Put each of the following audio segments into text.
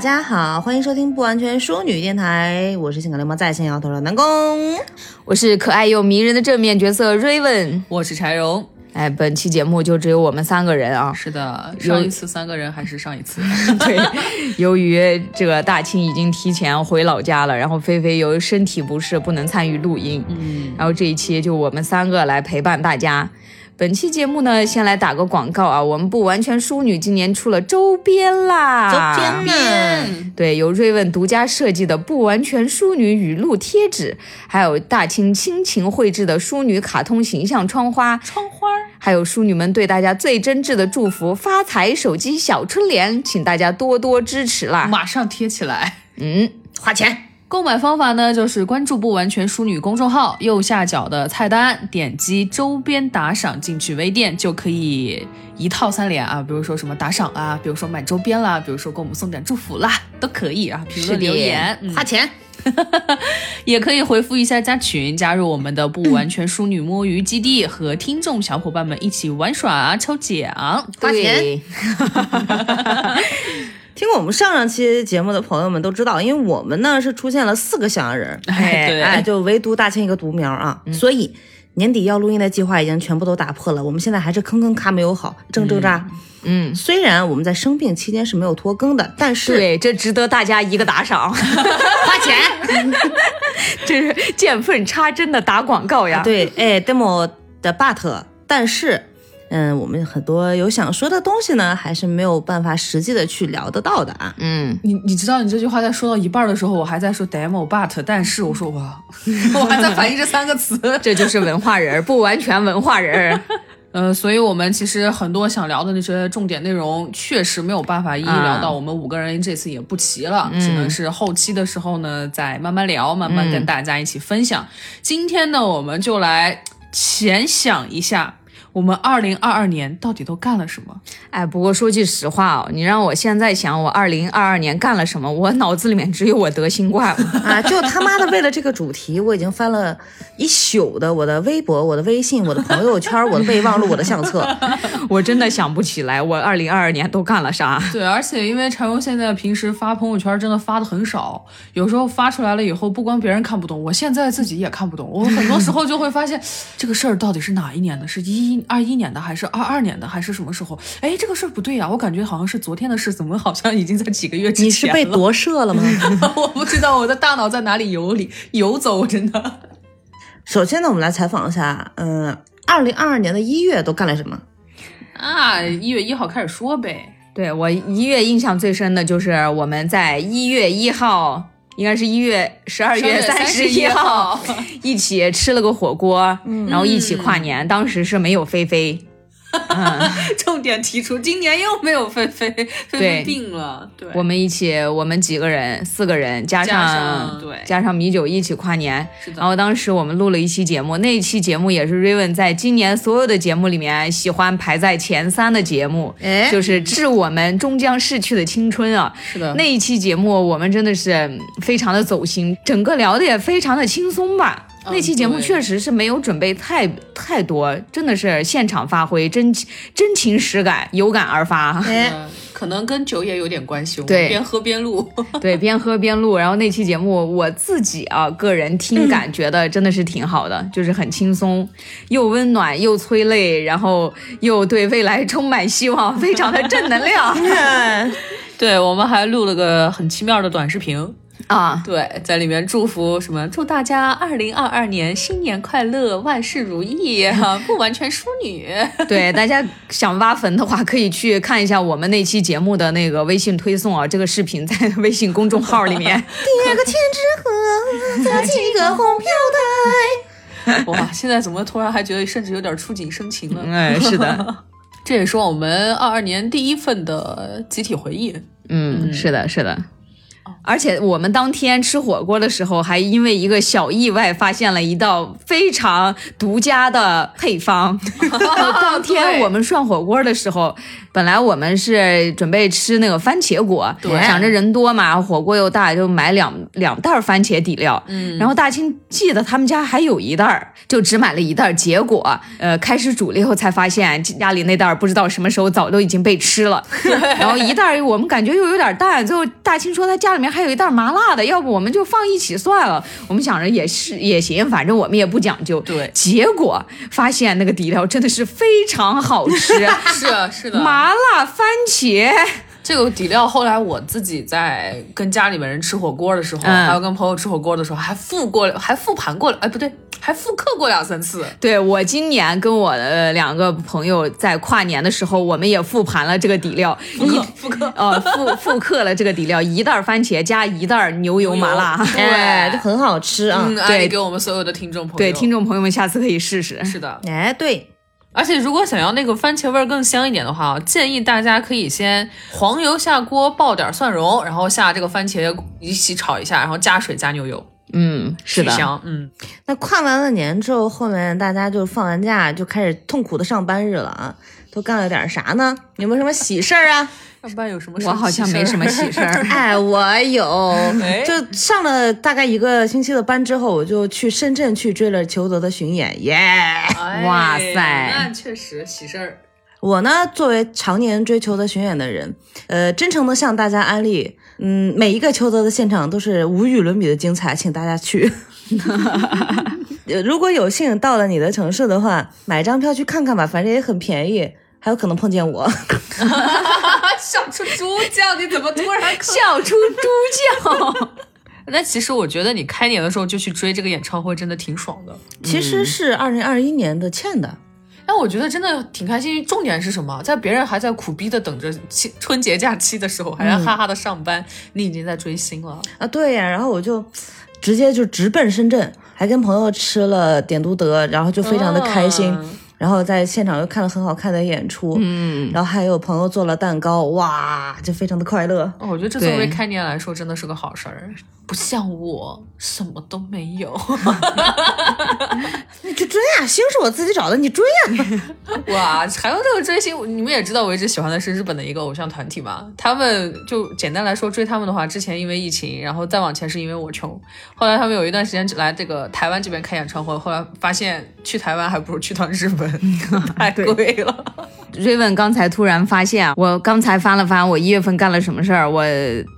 大家好，欢迎收听不完全淑女电台，我是性感流氓在线摇头的南宫。我是可爱又迷人的正面角色 Raven。我是柴荣。哎，本期节目就只有我们三个人啊。是的，上一次三个人还是上一次。对，由于这个大庆已经提前回老家了，然后菲菲由于身体不适不能参与录音，嗯，然后这一期就我们三个来陪伴大家。本期节目呢，先来打个广告啊，我们不完全淑女今年出了周边啦，周边对，由瑞问独家设计的不完全淑女语录贴纸，还有大清亲情绘制的淑女卡通形象窗花，窗花，还有淑女们对大家最真挚的祝福，发财手机小春联，请大家多多支持啦！马上贴起来，嗯，花钱。购买方法呢，就是关注不完全淑女公众号，右下角的菜单点击周边打赏进去微店，就可以一套三连啊，比如说什么打赏啊，比如说买周边啦，比如说给我们送点祝福啦，都可以啊，评论留言，花钱，也可以回复一下加群，加入我们的不完全淑女摸鱼基地，和听众小伙伴们一起玩耍抽奖，花钱。听过我们上上期节目的朋友们都知道，因为我们呢是出现了四个小洋人，对，哎，就唯独大清一个独苗啊，所以年底要录音的计划已经全部都打破了。我们现在还是坑坑卡没有好，正挣扎。嗯，虽然我们在生病期间是没有拖更的，但是对，这值得大家一个打赏，花钱，这是见缝插针的打广告呀。对，哎，demo 的 but，但是。嗯，我们很多有想说的东西呢，还是没有办法实际的去聊得到的啊。嗯，你你知道，你这句话在说到一半的时候，我还在说 demo but，但是我说哇，我还在反应这三个词，这就是文化人，不完全文化人。呃，所以我们其实很多想聊的那些重点内容，确实没有办法一一聊到。我们五个人这次也不齐了，只能是后期的时候呢，再慢慢聊，慢慢跟大家一起分享。今天呢，我们就来浅想一下。我们二零二二年到底都干了什么？哎，不过说句实话哦，你让我现在想我二零二二年干了什么，我脑子里面只有我得新冠了 啊！就他妈的为了这个主题，我已经翻了一宿的我的微博、我的微信、我的朋友圈、我的备忘录、我的相册，我真的想不起来我二零二二年都干了啥。对，而且因为柴荣现在平时发朋友圈真的发的很少，有时候发出来了以后，不光别人看不懂，我现在自己也看不懂。我很多时候就会发现，这个事儿到底是哪一年的？是一。二一年的还是二二年的还是什么时候？哎，这个事儿不对呀，我感觉好像是昨天的事，怎么好像已经在几个月之前？你是被夺舍了吗？我不知道我的大脑在哪里游离游走，真的。首先呢，我们来采访一下，嗯，二零二二年的一月都干了什么？啊，一月一号开始说呗。对我一月印象最深的就是我们在一月一号。应该是一月十二月三十一号，一起吃了个火锅，然后一起跨年。当时是没有菲菲。重点提出，今年又没有菲菲，菲菲病了。对，我们一起，我们几个人，四个人加上对加上米酒一起跨年。是的。然后当时我们录了一期节目，那一期节目也是 Raven 在今年所有的节目里面喜欢排在前三的节目，哎，就是致我们终将逝去的青春啊。是的。那一期节目我们真的是非常的走心，整个聊的也非常的轻松吧。那期节目确实是没有准备太太多，真的是现场发挥，真真情实感，有感而发。哎，可能跟酒也有点关系。对，边喝边录。对，边喝边录。然后那期节目我自己啊，个人听感觉得真的是挺好的，就是很轻松，又温暖又催泪，然后又对未来充满希望，非常的正能量。对，我们还录了个很奇妙的短视频。啊，对，在里面祝福什么？祝大家二零二二年新年快乐，万事如意哈！不完全淑女。对，大家想挖坟的话，可以去看一下我们那期节目的那个微信推送啊，这个视频在微信公众号里面。叠个千纸鹤，扎几个红飘带。哇，现在怎么突然还觉得甚至有点触景生情了？哎，是的，这也是我们二二年第一份的集体回忆。嗯，是的，是的。而且我们当天吃火锅的时候，还因为一个小意外发现了一道非常独家的配方。当天我们涮火锅的时候，本来我们是准备吃那个番茄锅，想着人多嘛，火锅又大，就买两两袋番茄底料。嗯，然后大清记得他们家还有一袋，就只买了一袋。结果，呃，开始煮了以后才发现家里那袋不知道什么时候早都已经被吃了。然后一袋我们感觉又有点淡，最后大清说他家里面还有一袋麻辣的，要不我们就放一起算了。我们想着也是也行，反正我们也不讲究。对，结果发现那个底料真的是非常好吃，是是的，麻辣番茄。这个底料后来我自己在跟家里面人吃火锅的时候，还有跟朋友吃火锅的时候，还复过还复盘过了，哎不对，还复刻过两三次。对我今年跟我的两个朋友在跨年的时候，我们也复盘了这个底料，复刻复刻呃复复刻了这个底料，一袋番茄加一袋牛油麻辣，对，就很好吃啊。对，给我们所有的听众朋友，对听众朋友们下次可以试试。是的，哎对。而且，如果想要那个番茄味儿更香一点的话，建议大家可以先黄油下锅爆点蒜蓉，然后下这个番茄一起炒一下，然后加水加牛油。嗯，是的，香。嗯，那跨完了年之后，后面大家就放完假就开始痛苦的上班日了啊，都干了点啥呢？有没有什么喜事儿啊？上班有什么？我好像没什么喜事儿。哎，我有，就上了大概一个星期的班之后，我就去深圳去追了裘德的巡演，耶！哇塞，那确实喜事儿。我呢，作为常年追求的巡演的人，呃，真诚的向大家安利，嗯，每一个裘德的现场都是无与伦比的精彩，请大家去。如果有幸到了你的城市的话，买张票去看看吧，反正也很便宜。还有可能碰见我，笑出猪叫！你怎么突然笑出猪叫？那其实我觉得你开年的时候就去追这个演唱会，真的挺爽的。其实是二零二一年的欠的，但我觉得真的挺开心。重点是什么？在别人还在苦逼的等着春节假期的时候，还在哈哈的上班，你已经在追星了啊！对呀，然后我就直接就直奔深圳，还跟朋友吃了点都德，然后就非常的开心。然后在现场又看了很好看的演出，嗯，然后还有朋友做了蛋糕，哇，就非常的快乐。我觉得这作为开年来说，真的是个好事儿。不像我什么都没有，你去追呀，星是我自己找的，你追呀。哇，还有这个追星，你们也知道，我一直喜欢的是日本的一个偶像团体嘛。他们就简单来说，追他们的话，之前因为疫情，然后再往前是因为我穷。后来他们有一段时间来这个台湾这边开演唱会，后来发现去台湾还不如去趟日本，太贵了。瑞文刚才突然发现，我刚才翻了翻我一月份干了什么事儿，我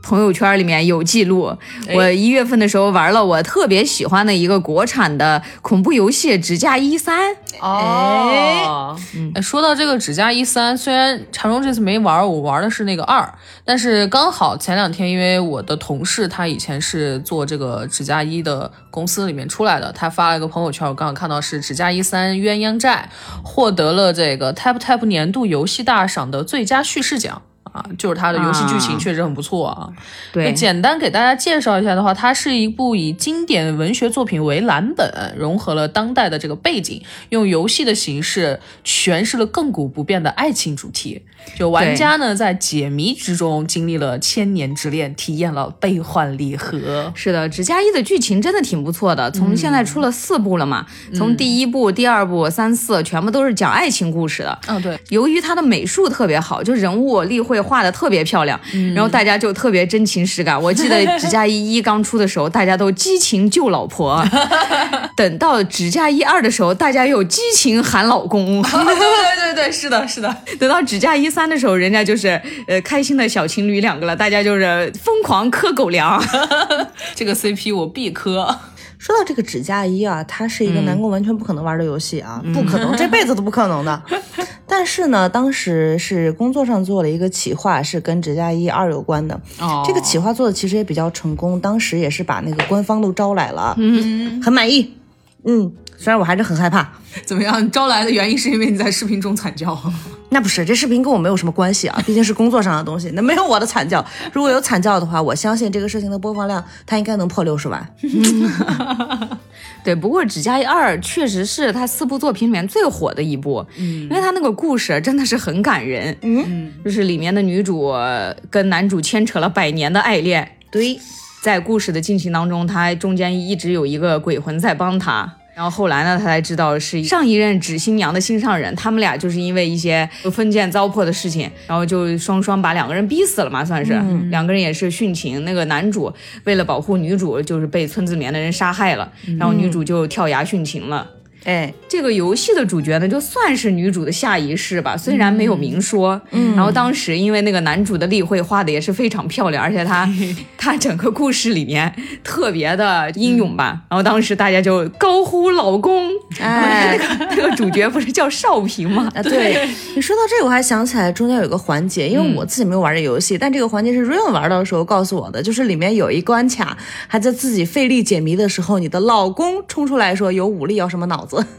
朋友圈里面有记录。我一月份的时候玩了我特别喜欢的一个国产的恐怖游戏《指甲一三》。哦，说到这个《指甲一三》，虽然长荣这次没玩，我玩的是那个二，但是刚好前两天，因为我的同事他以前是做这个指甲一的公司里面出来的，他发了一个朋友圈，我刚好看到是《指甲一三鸳鸯债》获得了这个 Tap Tap 年度游戏大赏的最佳叙事奖。啊，就是它的游戏剧情确实很不错啊。对，简单给大家介绍一下的话，它是一部以经典文学作品为蓝本，融合了当代的这个背景，用游戏的形式诠释了亘古不变的爱情主题。就玩家呢，在解谜之中经历了千年之恋，体验了悲欢离合。是的，纸加一的剧情真的挺不错的。从现在出了四部了嘛，从第一部、第二部、三四全部都是讲爱情故事的。嗯，对。由于它的美术特别好，就人物立绘。画的特别漂亮，然后大家就特别真情实感。我记得《纸嫁衣一》刚出的时候，大家都激情救老婆；等到《纸嫁衣二》的时候，大家又激情喊老公。对对对，是的，是的。等到《纸嫁衣三》的时候，人家就是呃开心的小情侣两个了，大家就是疯狂磕狗粮。这个 CP 我必磕。说到这个《纸嫁衣》啊，它是一个南宫完全不可能玩的游戏啊，不可能，这辈子都不可能的。但是呢，当时是工作上做了一个企划，是跟《纸嫁衣二》有关的。哦，这个企划做的其实也比较成功，当时也是把那个官方都招来了，嗯，很满意。嗯，虽然我还是很害怕。怎么样？招来的原因是因为你在视频中惨叫？那不是，这视频跟我没有什么关系啊，毕竟是工作上的东西。那没有我的惨叫，如果有惨叫的话，我相信这个事情的播放量它应该能破六十万。对，不过《纸嫁衣二》确实是他四部作品里面最火的一部，嗯，因为他那个故事真的是很感人，嗯，就是里面的女主跟男主牵扯了百年的爱恋，对，在故事的进行当中，他中间一直有一个鬼魂在帮他。然后后来呢，他才知道是上一任纸新娘的心上人，他们俩就是因为一些封建糟粕的事情，然后就双双把两个人逼死了嘛，算是、两个人也是殉情。那个男主为了保护女主，就是被村子里面的人杀害了，然后女主就跳崖殉情了。哎，这个游戏的主角呢，就算是女主的下一世吧，虽然没有明说。嗯，然后当时因为那个男主的例会画的也是非常漂亮，而且他 他整个故事里面特别的英勇吧。然后当时大家就高呼老公，哎 那个那个主角不是叫少平吗？啊，对你说到这个，我还想起来中间有一个环节，因为我自己没有玩这游戏，但这个环节是 Raven 玩到的时候告诉我的，就是里面有一关卡，还在自己费力解谜的时候，你的老公冲出来说有武力要什么脑子，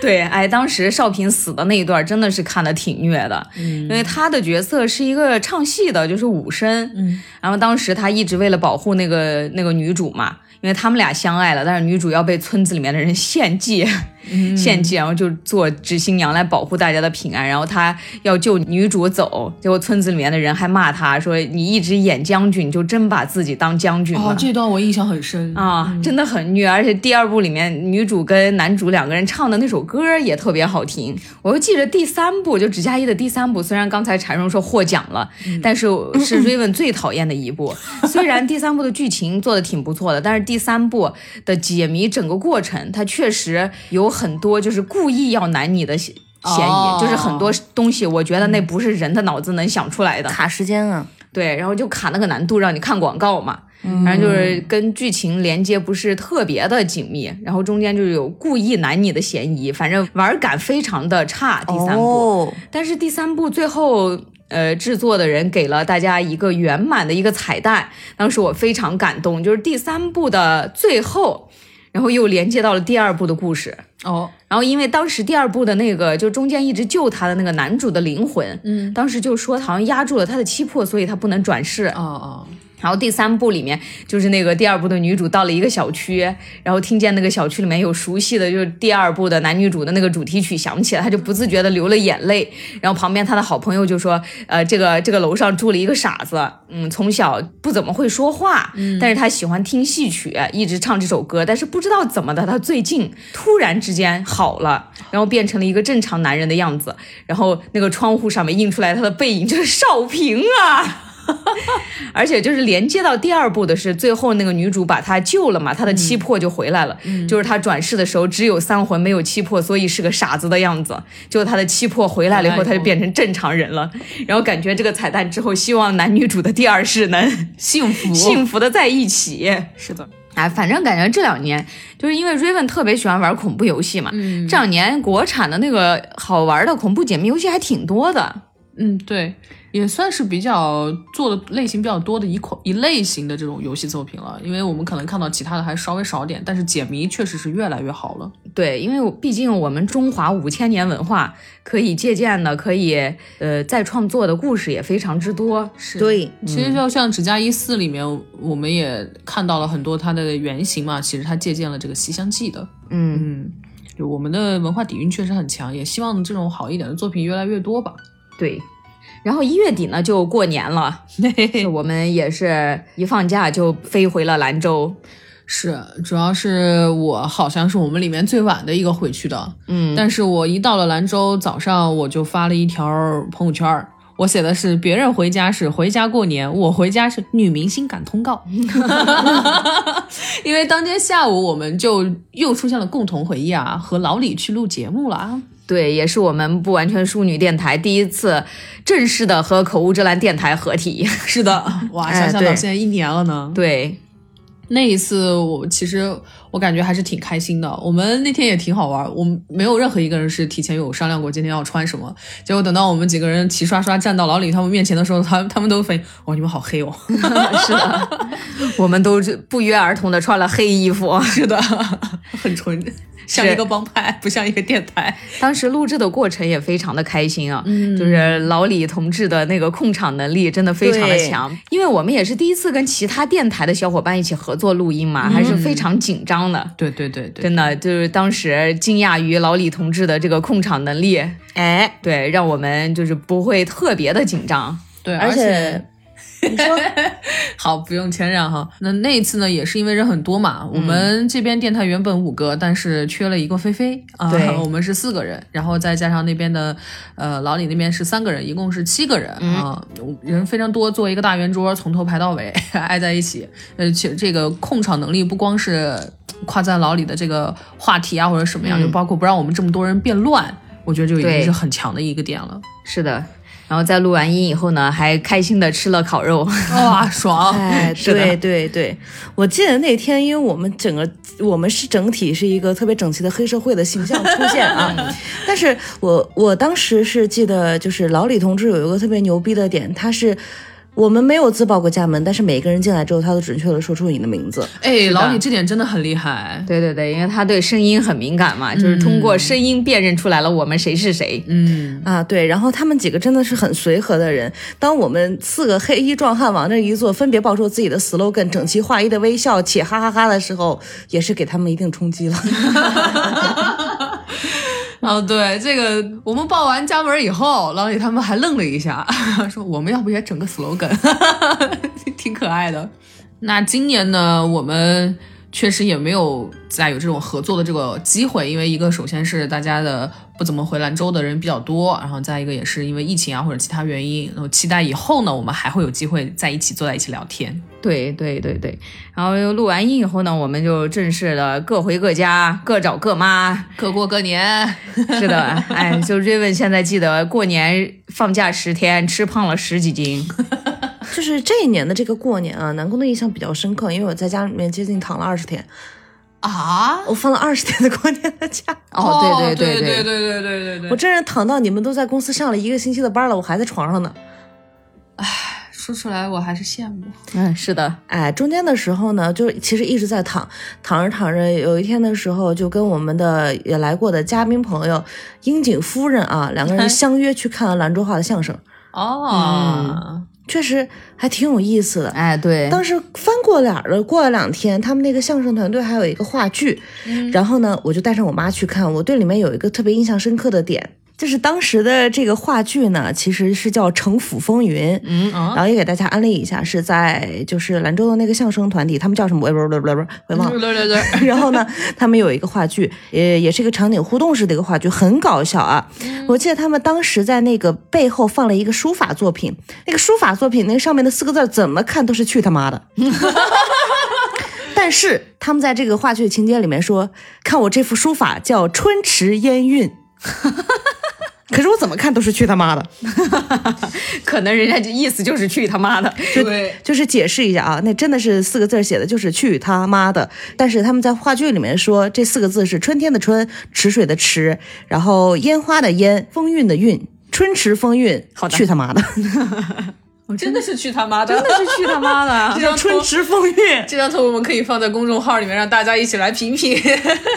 对，哎，当时少平死的那一段真的是看的挺虐的，因为他的角色是一个唱戏的，就是武生，嗯，然后当时他一直为了保护那个那个女主嘛，因为他们俩相爱了，但是女主要被村子里面的人献祭，献祭，然后就做纸新娘来保护大家的平安，然后他要救女主走，结果村子里面的人还骂他说你一直演将军，就真把自己当将军了。哦，这段我印象很深。啊，真的很虐，而且第二部里面女主跟男主两个人唱的那首歌也特别好听。我又记得第三部，就指嫁衣的第三部，虽然刚才柴荣说获奖了，但是是 Raven 最讨厌的一部。虽然第三部的剧情做的挺不错的，但是第三部的解谜整个过程，它确实有很多就是故意要难你的嫌嫌疑，哦就是很多东西，我觉得那不是人的脑子能想出来的。卡时间啊，对，然后就卡那个难度，让你看广告嘛。反正就是跟剧情连接不是特别的紧密，然后中间就有故意难你的嫌疑，反正玩感非常的差。第三部，哦，但是第三部最后，呃，制作的人给了大家一个圆满的一个彩蛋，当时我非常感动，就是第三部的最后，然后又连接到了第二部的故事。哦，然后因为当时第二部的那个就中间一直救他的那个男主的灵魂，嗯，当时就说好像压住了他的七魄，所以他不能转世。哦哦，然后第三部里面就是那个第二部的女主到了一个小区，然后听见那个小区里面有熟悉的，就是第二部的男女主的那个主题曲响起来，她就不自觉的流了眼泪。然后旁边她的好朋友就说：“呃，这个这个楼上住了一个傻子，嗯，从小不怎么会说话，但是他喜欢听戏曲，一直唱这首歌，但是不知道怎么的，他最近突然之间好了，然后变成了一个正常男人的样子。然后那个窗户上面映出来他的背影，就是少平啊。” 而且就是连接到第二部的是，最后那个女主把他救了嘛，他的七魄就回来了。就是他转世的时候只有三魂没有七魄，所以是个傻子的样子。就他的七魄回来了以后，回来以后她就变成正常人了。然后感觉这个彩蛋之后，希望男女主的第二世能幸福，幸福的在一起。是的，哎，反正感觉这两年就是因为 Raven 特别喜欢玩恐怖游戏嘛，这两年国产的那个好玩的恐怖解谜游戏还挺多的。嗯，对，也算是比较做的类型比较多的一款一类型的这种游戏作品了。因为我们可能看到其他的还稍微少点，但是解谜确实是越来越好了。对，因为毕竟我们中华五千年文化可以借鉴的、可以呃再创作的故事也非常之多。是对，其实就像《纸嫁一四》里面，我们也看到了很多它的原型嘛。其实它借鉴了这个《西厢记》的。嗯，嗯，就我们的文化底蕴确实很强，也希望这种好一点的作品越来越多吧。对。然后一月底呢就过年了，就 我们也是一放假就飞回了兰州。是，主要是我好像是我们里面最晚的一个回去的，嗯，但是我一到了兰州，早上我就发了一条朋友圈，我写的是别人回家是回家过年，我回家是女明星赶通告，因为当天下午我们就又出现了共同回忆啊，和老李去录节目了啊。对，也是我们不完全淑女电台第一次正式的和口无遮拦电台合体。是的，哇，哎想想到现在一年了呢。对，那一次我其实我感觉还是挺开心的。我们那天也挺好玩，我们没有任何一个人是提前有商量过今天要穿什么。结果等到我们几个人齐刷刷站到老李他们面前的时候，他他们都反应，哇，你们好黑哦。是的，我们都是不约而同的穿了黑衣服。是的，很纯，像一个帮派，不像一个电台。当时录制的过程也非常的开心啊，就是老李同志的那个控场能力真的非常的对强，因为我们也是第一次跟其他电台的小伙伴一起合作录音嘛，还是非常紧张的。对对对对，真的就是当时惊讶于老李同志的这个控场能力，哎，对，让我们就是不会特别的紧张。对，而且。你说 好，不用谦让哈。那那一次呢，也是因为人很多嘛。我们这边电台原本五个，但是缺了一个菲菲啊，我们是四个人，然后再加上那边的呃老李那边是三个人，一共是七个人啊，人非常多，做一个大圆桌，从头排到尾 挨在一起。呃，且这个控场能力不光是夸赞老李的这个话题啊或者什么样，就包括不让我们这么多人变乱，我觉得就已经是很强的一个点了。是的。然后在录完音以后呢，还开心的吃了烤肉，哇，爽！哎，对对对，我记得那天，因为我们整个我们是整体是一个特别整齐的黑社会的形象出现啊，但是我我当时是记得，就是老李同志有一个特别牛逼的点，他是。我们没有自报过家门，但是每一个人进来之后，他都准确的说出你的名字。哎，老李这点真的很厉害。对对对，因为他对声音很敏感嘛，就是通过声音辨认出来了我们谁是谁。嗯啊，对。然后他们几个真的是很随和的人。当我们四个黑衣壮汉往那一坐，分别报出自己的 slogan，整齐划一的微笑且哈哈哈的时候，也是给他们一定冲击了。哦，对，这个我们报完家门以后，老李他们还愣了一下，说我们要不也整个 slogan，挺可爱的。那今年呢，我们确实也没有再有这种合作的这个机会，因为一个首先是大家的。不怎么回兰州的人比较多，然后再一个也是因为疫情啊或者其他原因，然后期待以后呢，我们还会有机会在一起坐在一起聊天。对对对对，然后又录完音以后呢，我们就正式的各回各家，各找各妈，各过各年。是的，哎，就瑞文现在记得过年放假十天，吃胖了十几斤。就是这一年的这个过年啊，南宫的印象比较深刻，因为我在家里面接近躺了二十天。啊！我放了二十天的过年的假。哦，对对对对对对对对对！我真是躺到你们都在公司上了一个星期的班了，我还在床上呢。唉，说出来我还是羡慕。嗯，是的。哎，中间的时候呢，就其实一直在躺，躺着躺着，有一天的时候就跟我们的也来过的嘉宾朋友樱井夫人啊，两个人 相约去看兰州话的相声。哦。确实还挺有意思的，哎，对，当时翻过脸了。过了两天，他们那个相声团队还有一个话剧，然后呢，我就带上我妈去看。我对里面有一个特别印象深刻的点。就是当时的这个话剧呢，其实是叫《城府风云》，嗯，然后也给大家安利一下，是在就是兰州的那个相声团体，他们叫什么？我也不不不不，我忘了。然后呢，他们有一个话剧，也也是一个场景互动式的一个话剧，很搞笑啊！我记得他们当时在那个背后放了一个书法作品，那个书法作品那上面的四个字怎么看都是去他妈的。但是他们在这个话剧情节里面说，看我这幅书法叫春池烟韵。可是我怎么看都是去他妈的，可能人家就意思就是去他妈的，对，就是解释一下啊，那真的是四个字写的，就是去他妈的。但是他们在话剧里面说这四个字是春天的春，池水的池，然后烟花的烟，风韵的韵，春池风韵，好的，去他妈的，我真的是去他妈的，真的是去他妈的，这张春池风韵，这张图我们可以放在公众号里面，让大家一起来评评，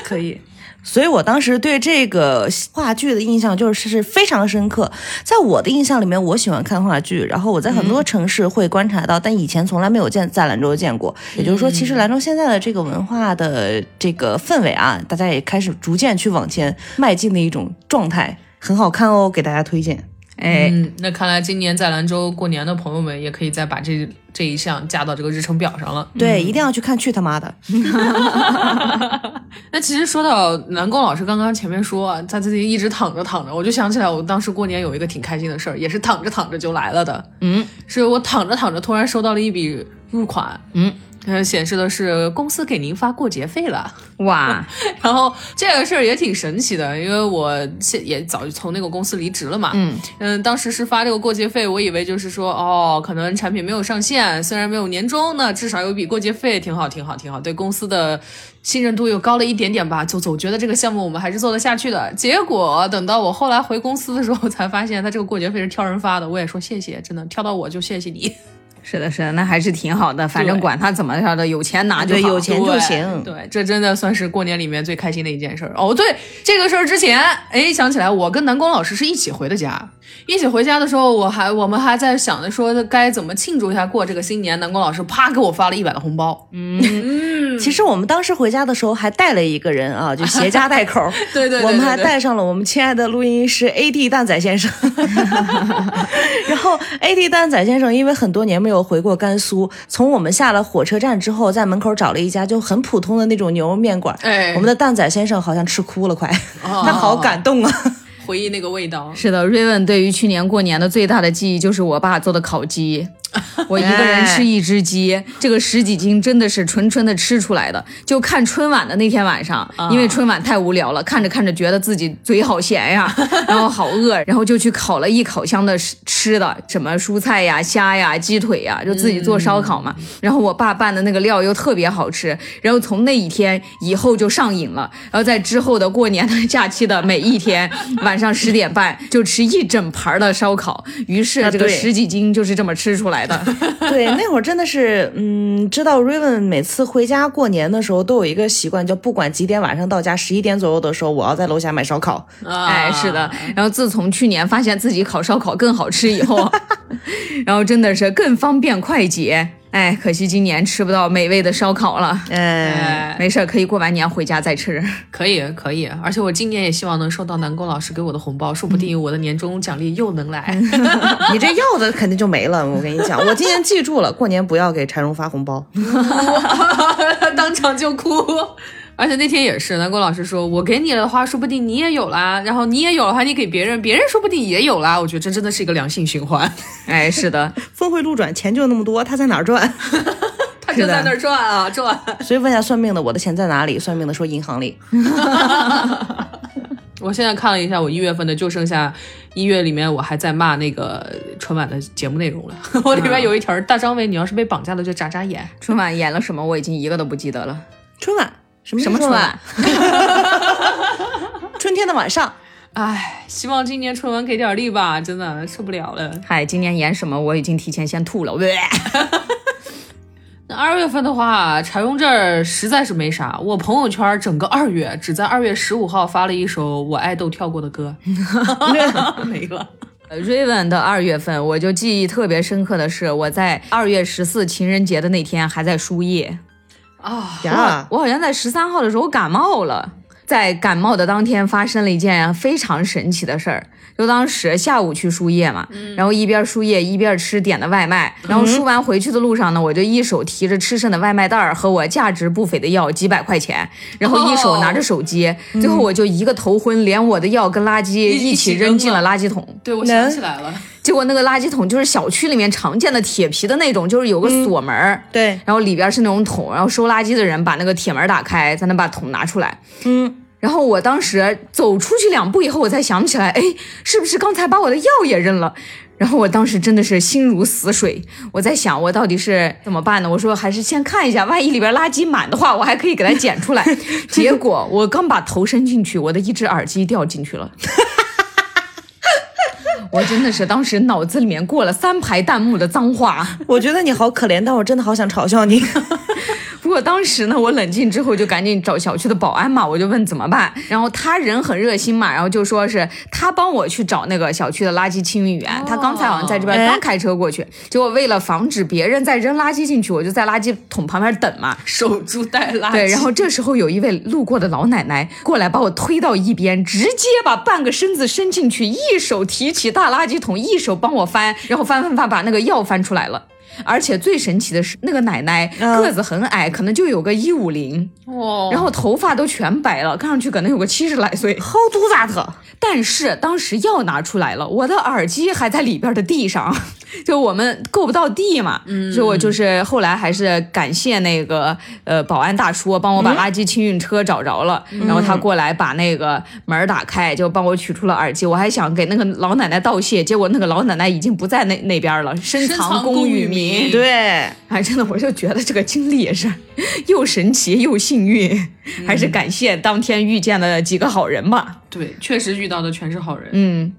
可以。所以我当时对这个话剧的印象就是是非常深刻。在我的印象里面，我喜欢看话剧，然后我在很多城市会观察到，但以前从来没有见在兰州见过。也就是说，其实兰州现在的这个文化的这个氛围啊，大家也开始逐渐去往前迈进的一种状态，很好看哦，给大家推荐。哎，那看来今年在兰州过年的朋友们也可以再把这这一项加到这个日程表上了。对，一定要去看去他妈的！那其实说到南宫老师刚刚前面说他自己一直躺着躺着，我就想起来我当时过年有一个挺开心的事儿，也是躺着躺着就来了的。嗯，是我躺着躺着突然收到了一笔入款。嗯。呃，显示的是公司给您发过节费了，哇！然后这个事儿也挺神奇的，因为我现也早就从那个公司离职了嘛。嗯嗯，当时是发这个过节费，我以为就是说，哦，可能产品没有上线，虽然没有年终，那至少有笔过节费，挺好，挺好，挺好，对公司的信任度又高了一点点吧，就总觉得这个项目我们还是做得下去的。结果等到我后来回公司的时候，才发现他这个过节费是挑人发的，我也说谢谢，真的挑到我就谢谢你。是的，是的，那还是挺好的。反正管他怎么着的，有钱拿就好。对有钱就行对，这真的算是过年里面最开心的一件事儿。哦，对，这个事儿之前，哎，想起来，我跟南宫老师是一起回的家。一起回家的时候，我还我们还在想着说该怎么庆祝一下过这个新年。南宫老师啪给我发了一百的红包。嗯，其实我们当时回家的时候还带了一个人啊，就携家带口。对对对我们还带上了我们亲爱的录音师 AD 蛋仔先生。然后 AD 蛋仔先生因为很多年没有回过甘肃，从我们下了火车站之后，在门口找了一家就很普通的那种牛肉面馆。哎我们的蛋仔先生好像吃哭了，快，哦 他好感动啊。回忆那个味道。是的，瑞文对于去年过年的最大的记忆就是我爸做的烤鸡。我一个人吃一只鸡，这个十几斤真的是纯纯的吃出来的。就看春晚的那天晚上，因为春晚太无聊了，看着看着觉得自己嘴好咸呀，然后好饿，然后就去烤了一烤箱的吃吃的，什么蔬菜呀、虾呀、鸡腿呀，就自己做烧烤嘛。然后我爸拌的那个料又特别好吃，然后从那一天以后就上瘾了。然后在之后的过年的假期的每一天 晚上十点半就吃一整盘的烧烤，于是这个十几斤就是这么吃出来的。对，那会儿真的是，嗯，知道 Raven 每次回家过年的时候都有一个习惯，就不管几点晚上到家，十一点左右的时候，我要在楼下买烧烤。哎，是的。然后自从去年发现自己烤烧烤更好吃以后，然后真的是更方便快捷。哎，可惜今年吃不到美味的烧烤了。哎，哎，没事儿，可以过完年回家再吃。可以可以，而且我今年也希望能收到南宫老师给我的红包，说不定我的年终奖励又能来。你这要的肯定就没了。我跟你讲，我今年记住了，过年不要给柴荣发红包。当场就哭。而且那天也是，南宫老师说：“我给你了的话，说不定你也有啦。然后你也有的话，你给别人，别人说不定也有啦。”我觉得这真的是一个良性循环，哎，是的，峰回路转，钱就那么多，他在哪儿赚？他就在那儿赚啊赚。所以问一下算命的，我的钱在哪里？算命的说银行里。我现在看了一下，我一月份的就剩下一月里面，我还在骂那个春晚的节目内容了。我里面有一条：大张伟，你要是被绑架了，就眨眨眼。春晚演了什么，我已经一个都不记得了。春晚什么是什么春晚？？春天的晚上。唉，希望今年春晚给点力吧，真的受不了了。嗨，今年演什么，我已经提前先吐了。那二月份的话，柴荣这儿实在是没啥。我朋友圈整个二月只在二月十五号发了一首我爱豆跳过的歌，没了。呃 Raven 的二月份，我就记忆特别深刻的是，我在二月十四情人节的那天还在输液。啊，呀，我好像在十三号的时候感冒了，在感冒的当天发生了一件非常神奇的事儿。就当时下午去输液嘛，然后一边输液一边吃点的外卖，然后输完回去的路上呢，我就一手提着吃剩的外卖袋儿和我价值不菲的药几百块钱，然后一手拿着手机，最后我就一个头昏，连我的药跟垃圾一起扔进了。垃圾桶。对，我想起来了，结果那个垃圾桶就是小区里面常见的铁皮的那种，就是有个锁门儿，对，然后里边是那种桶，然后收垃圾的人把那个铁门打开，才能把桶拿出来。嗯，然后我当时走出去两步以后，我才想起来，哎，是不是刚才把我的药也扔了？然后我当时真的是心如死水，我在想我到底是怎么办呢？我说还是先看一下，万一里边垃圾满的话，我还可以给它捡出来。结果我刚把头伸进去，我的一只耳机掉进去了。我真的是当时脑子里面过了三排弹幕的脏话。我觉得你好可怜，但我真的好想嘲笑你。不过当时呢，我冷静之后就赶紧找小区的保安嘛，我就问怎么办。然后他人很热心嘛，然后就说是他帮我去找那个小区的垃圾清运员。他刚才好像在这边哎刚开车过去，结果为了防止别人再扔垃圾进去，我就在垃圾桶旁边等嘛。守株待垃圾。对，然后这时候有一位路过的老奶奶过来把我推到一边，直接把半个身子伸进去，一手提起大垃圾桶，一手帮我翻，然后翻翻翻把那个药翻出来了。而且最神奇的是，那个奶奶嗯个子很矮，可能就有个一五零，哦，然后头发都全白了，看上去可能有个七十来岁。How do that？但是当时药拿出来了，我的耳机还在里边的地上，就我们够不到地嘛，嗯，所以我就是后来还是感谢那个呃保安大叔帮我把垃圾清运车找着了，然后他过来把那个门打开，就帮我取出了耳机。我还想给那个老奶奶道谢，结果那个老奶奶已经不在那那边了，深深藏功功与。名对，哎，真的，我就觉得这个经历也是又神奇又幸运，还是感谢当天遇见的几个好人吧。对，确实遇到的全是好人。嗯，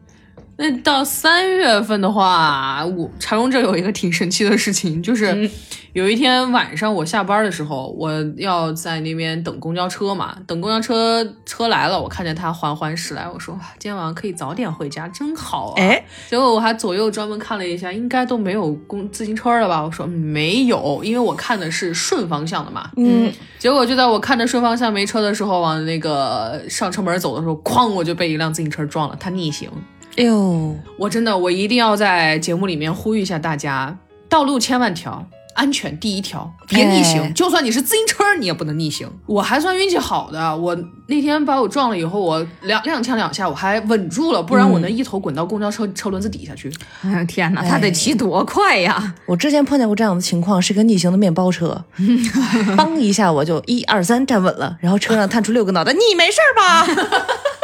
那到三月份的话，我茶荣这有一个挺神奇的事情，就是有一天晚上我下班的时候，我要在那边等公交车嘛，等公交车车来了，我看见他缓缓驶来，我说今天晚上可以早点回家，真好啊！哎，结果我还左右专门看了一下，应该都没有公自行车了吧？我说没有，因为我看的是顺方向的嘛。嗯，结果就在我看着顺方向没车的时候，往那个上车门走的时候，哐，我就被一辆自行车撞了，他逆行。哎呦，我真的，我一定要在节目里面呼吁一下大家：道路千万条，安全第一条，别逆行。哎就算你是自行车，你也不能逆行。我还算运气好的，我那天把我撞了以后，我两踉跄两下，我还稳住了，不然我能一头滚到公交车车轮子底下去。哎呀天哪，他得骑多快呀！我之前碰见过这样的情况，是个逆行的面包车，嘣一下我就一二三站稳了，然后车上探出六个脑袋，你没事儿吧？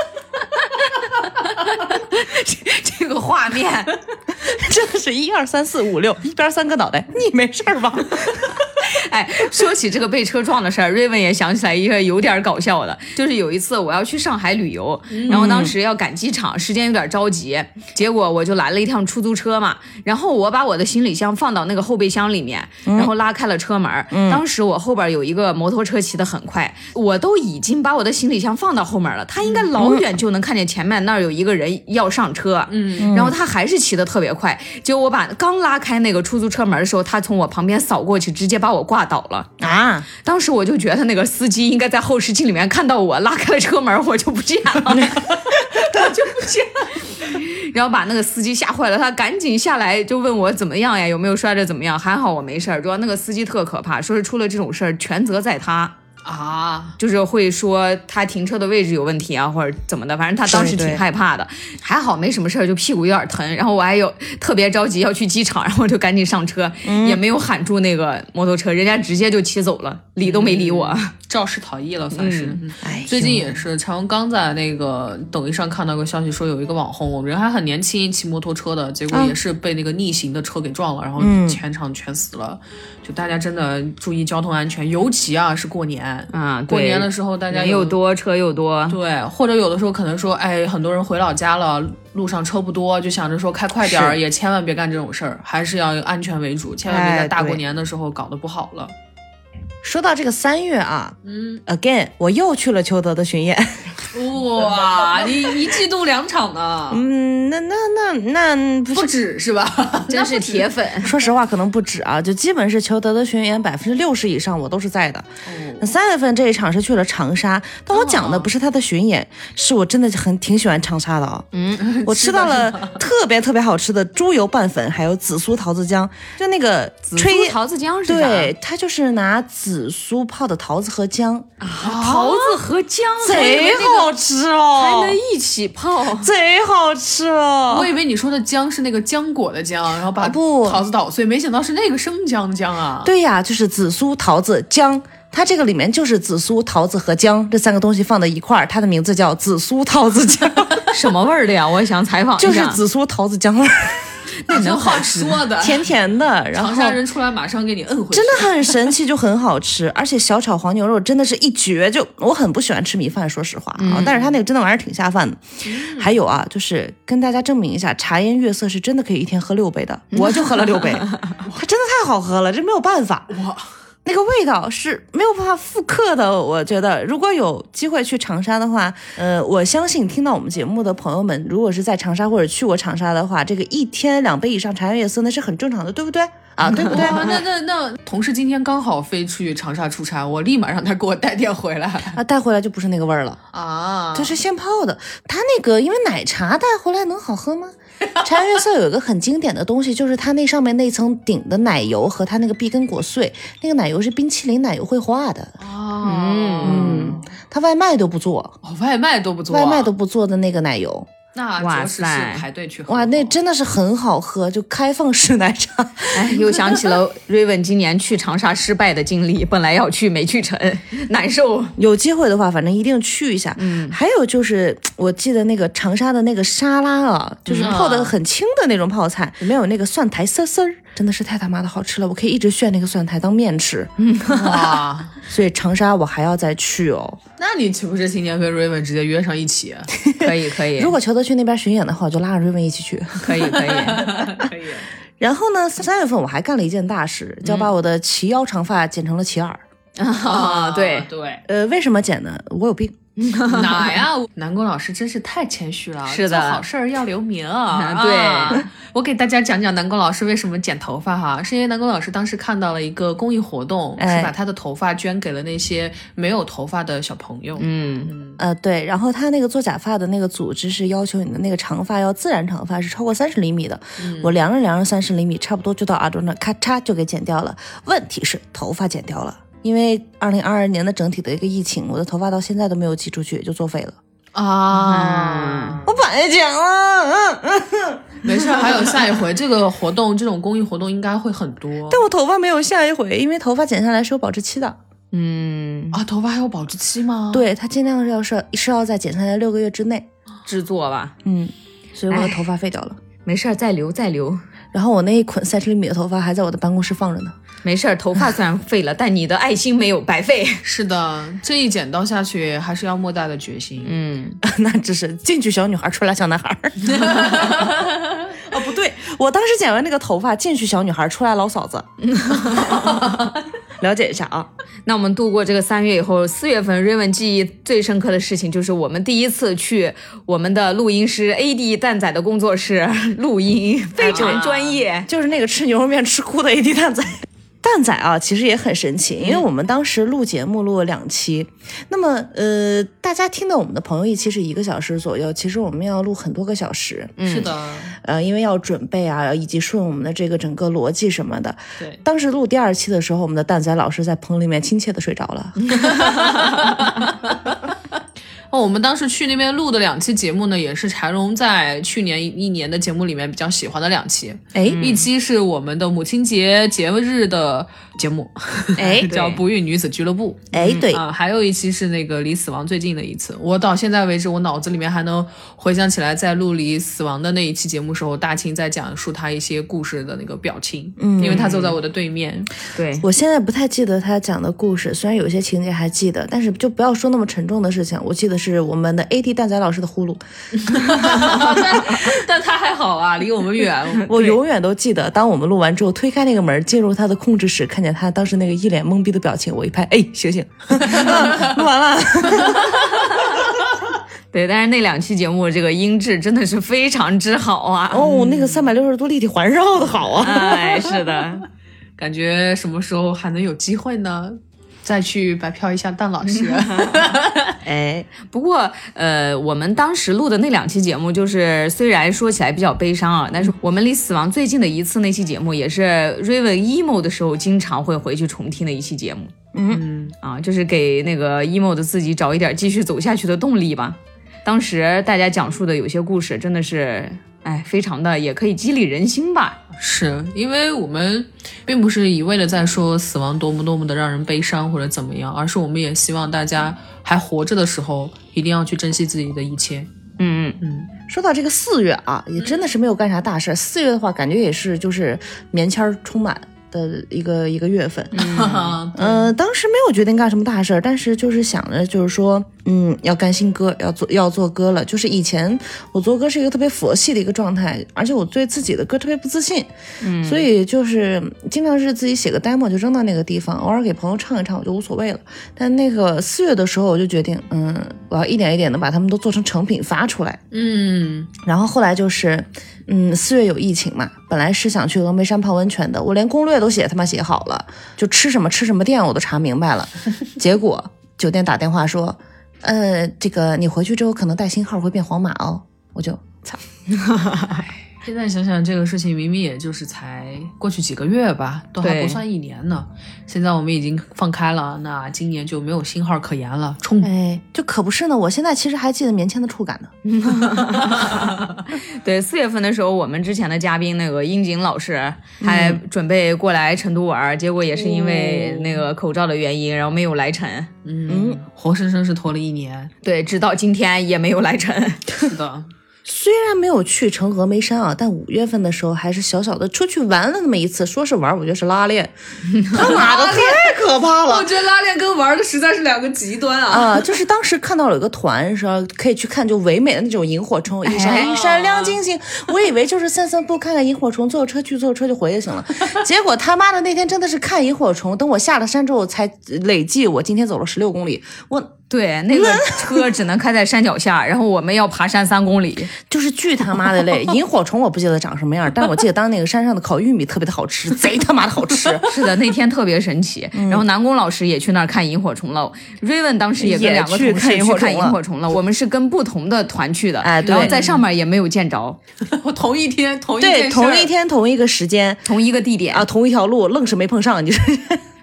这个画面，真的是一二三四五六，一边三个脑袋，你没事儿吧？哎，说起这个被车撞的事儿，瑞文也想起来一个有点搞笑的，就是有一次我要去上海旅游，然后当时要赶机场，时间有点着急，结果我就拦了一趟出租车嘛，然后我把我的行李箱放到那个后备箱里面，然后拉开了车门。当时我后边有一个摩托车骑得很快，我都已经把我的行李箱放到后面了，他应该老远就能看见前面那儿有一个人要上车，嗯，然后他还是骑得特别快，结果我把刚拉开那个出租车门的时候，他从我旁边扫过去，直接把我挂倒了。啊，当时我就觉得那个司机应该在后视镜里面看到我拉开了车门，我就不见了，我就不见了，然后把那个司机吓坏了，他赶紧下来就问我怎么样呀，有没有摔着怎么样？还好我没事儿，主要那个司机特可怕，说是出了这种事儿全责在他。啊，就是会说他停车的位置有问题啊，或者怎么的，反正他当时挺害怕的。还好没什么事儿，就屁股有点疼。然后我还有特别着急要去机场，然后我就赶紧上车，也没有喊住那个摩托车，人家直接就骑走了，理都没理我。肇事逃逸了，算是。最近也是，常刚在那个抖音上看到个消息，说有一个网红，人还很年轻，骑摩托车的，结果也是被那个逆行的车给撞了，然后全场全死了。就大家真的注意交通安全，尤其啊是过年啊，过年的时候大家人又多，车又多，对，或者有的时候可能说，哎，很多人回老家了，路上车不多，就想着说开快点儿，也千万别干这种事儿，还是要安全为主，千万别在大过年的时候搞得不好了。说到这个三月啊，嗯，again，我又去了裘德的巡演。哇，你一季度两场呢，嗯，那那那那不不，止是吧？真是铁粉。说实话可能不止啊，就基本是裘德的巡演百分之六十以上我都是在的。那三月份这一场是去了长沙，但我讲的不是他的巡演，是我真的很挺喜欢长沙的啊。嗯，我吃到了特别特别好吃的猪油拌粉，还有紫苏桃子姜，就那个吹吹桃子姜是啥？对，它就是拿紫苏泡的桃子和姜，啊桃子和姜贼好吃哦，还能一起泡。贼好吃哦。我以为你说的姜是那个浆果的姜，然后把啊不桃子捣碎，没想到是那个生姜的姜啊。对呀，就是紫苏、桃子、姜。它这个里面就是紫苏、桃子和姜这三个东西放在一块儿，它的名字叫紫苏桃子姜，什么味儿的呀？我也想采访一下。就是紫苏桃子姜味儿，那能好好吃？说的，甜甜的，然后长沙人出来马上给你摁回去。真的很神奇，就很好吃，而且小炒黄牛肉真的是一绝。就我很不喜欢吃米饭，说实话啊，但是他那个真的玩意儿挺下饭的。还有啊，就是跟大家证明一下，茶颜悦色是真的可以一天喝六杯的，我就喝了六杯，它真的太好喝了，这没有办法。哇，那个味道是没有办法复刻的。我觉得，如果有机会去长沙的话，呃，我相信听到我们节目的朋友们，如果是在长沙或者去过长沙的话，这个一天两杯以上茶颜悦色那是很正常的，对不对？啊，对不对？哇，那那那同事今天刚好飞去长沙出差，我立马让他给我带点回来啊，带回来就不是那个味儿了，啊。这是现泡的。他那个因为奶茶带回来能好喝吗？茶颜悦色有一个很经典的东西，就是它那上面那层顶的奶油和它那个碧根果碎，那个奶油是冰淇淋奶油绘画的。哦，嗯，它外卖都不做，哦，外卖都不做，外卖都不做的那个奶油。那哇塞排队去喝。哇，那真的是很好喝，就开放式奶茶。哎，又想起了 Raven 今年去长沙失败的经历，本来要去没去成，难受。有机会的话，反正一定去一下。嗯，还有就是，我记得那个长沙的那个沙拉啊，就是泡的很轻的那种泡菜，里面有那个蒜苔丝丝儿，真的是太他妈的好吃了，我可以一直炫那个蒜苔当面吃。嗯 哇，所以长沙我还要再去哦。那你岂不是今年跟 Raven 直接约上一起？可以可以，如果裘德去那边巡演的话，我就拉着瑞文一起去。可以可以，可以。然后呢，三月份我还干了一件大事，就把我的齐腰长发剪成了齐耳。啊，对对，呃，为什么剪呢？我有病。哪呀？南宫老师真是太谦虚了。是的做好事儿要留名啊。对啊我给大家讲讲南宫老师为什么剪头发哈，是因为南宫老师当时看到了一个公益活动，哎是把他的头发捐给了那些没有头发的小朋友。嗯，呃，对，然后他那个做假发的那个组织是要求你的那个长发要自然长发，是超过三十厘米的。我量了量着三十厘米，差不多就到耳朵那儿，咔嚓就给剪掉了。问题是头发剪掉了，因为二零二二年的整体的一个疫情，我的头发到现在都没有寄出去，也就作废了。啊，我白剪了，嗯嗯，没事儿，还有下一回这个活动，这种公益活动应该会很多但我头发没有下一回，因为头发剪下来是有保质期的。嗯，啊。头发还有保质期吗？，对，它尽量是要是是要在剪下来六个月之内。制作吧，嗯，所以我的头发废掉了。没事儿，再留再留。然后我那一捆三十厘米的头发还在我的办公室放着呢。没事儿，头发虽然废了，但你的爱心没有白费。是的，这一剪刀下去还是要莫大的决心。嗯，那只是进去小女孩，出来小男孩。哦，不对，我当时剪完那个头发，进去小女孩，出来老嫂子。了解一下啊，那我们度过这个三月以后，四月份瑞文记忆最深刻的事情就是我们第一次去我们的录音师 AD 蛋仔的工作室录音，非常专业。就是那个吃牛肉面吃哭的 AD 蛋仔。蛋仔啊，其实也很神奇，因为我们当时录节目录了两期，那么呃，大家听到我们的朋友一期是一个小时左右，其实我们要录很多个小时，是的，呃，因为要准备啊，以及顺我们的这个整个逻辑什么的。对。当时录第二期的时候，我们的蛋仔老师在棚里面亲切的睡着了。哦，我们当时去那边录的两期节目呢，也是柴荣在去年一一年的节目里面比较喜欢的两期。哎，一期是我们的母亲节节日的节目，哎 叫《不孕女子俱乐部》。哎，对，啊，还有一期是那个离死亡最近的一次，我到现在为止，我脑子里面还能回想起来，在录离死亡的那一期节目时候，大庆在讲述他一些故事的那个表情，嗯，因为他坐在我的对面，对，我现在不太记得他讲的故事，虽然有些情节还记得，但是就不要说那么沉重的事情。我记得是我们的 AD 蛋仔老师的呼噜，但但他还好啊，离我们远，我永远都记得，当我们录完之后，推开那个门进入他的控制室，看见他当时那个一脸懵逼的表情，我一拍，哎，醒醒，录完了。对，但是那两期节目这个音质真的是非常之好啊！哦，那个三百六十度立体环绕的好啊。哎，是的，感觉什么时候还能有机会呢？再去白嫖一下蛋老师。哎，不过，呃，我们当时录的那两期节目，就是虽然说起来比较悲伤啊，但是我们离死亡最近的一次那期节目，也是 Raven emo 的时候经常会回去重听的一期节目。嗯，啊，就是给那个 emo 的自己找一点继续走下去的动力吧。当时大家讲述的有些故事，真的是，哎，非常的也可以激励人心吧。是因为我们并不是一味的在说死亡多么多么的让人悲伤或者怎么样，而是我们也希望大家还活着的时候，一定要去珍惜自己的一切。嗯嗯，嗯，说到这个四月啊，也真的是没有干啥大事儿。四月的话，感觉也是就是棉签儿充满的一个一个月份。嗯，呃，当时没有决定干什么大事儿，但是就是想着，就是说，嗯，要干新歌，要做要做歌了。就是以前我做歌是一个特别佛系的一个状态，而且我对自己的歌特别不自信，嗯，所以就是经常是自己写个 demo 就扔到那个地方，偶尔给朋友唱一唱我就无所谓了。但那个四月的时候，我就决定，嗯，我要一点一点的把它们都做成成品发出来。嗯，然后后来就是，嗯，四月有疫情嘛，本来是想去峨眉山泡温泉的，我连攻略都写他妈写好了，就吃什么吃什么店我都查明白了，结果酒店打电话说，呃，这个你回去之后可能带新号会变黄码哦，我就操，现在想想这个事情，明明也就是才过去几个月吧，都还不算一年呢。现在我们已经放开了，那今年就没有信号可言了，冲！哎，就可不是呢，我现在其实还记得棉签的触感呢 对，四月份的时候，我们之前的嘉宾那个樱井老师还准备过来成都玩儿，结果也是因为那个口罩的原因，然后没有来成。嗯，活生生是拖了一年。对，直到今天也没有来成。是的，虽然没有去成峨眉山啊，但五月份的时候还是小小的出去玩了那么一次。说是玩，我觉得是拉练，他妈的太可怕了我觉得拉练跟玩的实在是两个极端啊！啊！就是当时看到了有个团说可以去看就唯美的那种萤火虫，一闪一闪亮晶晶。我以为就是散散步看看萤火虫，坐车去坐车就回就行了。结果他妈的那天真的是看萤火虫，等我下了山之后才累计我今天走了十六公里，我对，那个车只能开在山脚下，然后我们要爬山三公里。就是巨他妈的累。萤火虫我不记得长什么样，但我记得当那个山上的烤玉米特别的好吃，贼他妈的好吃。是的，那天特别神奇。然后南宫老师也去那儿看萤火虫了。瑞文当时也跟两个同事去看萤火虫了萤火虫了。我们是跟不同的团去的，哎对然后在上面也没有见着，我同一天同一对，同一天同一个时间同一个地点啊，。同一条路，愣是没碰上。你说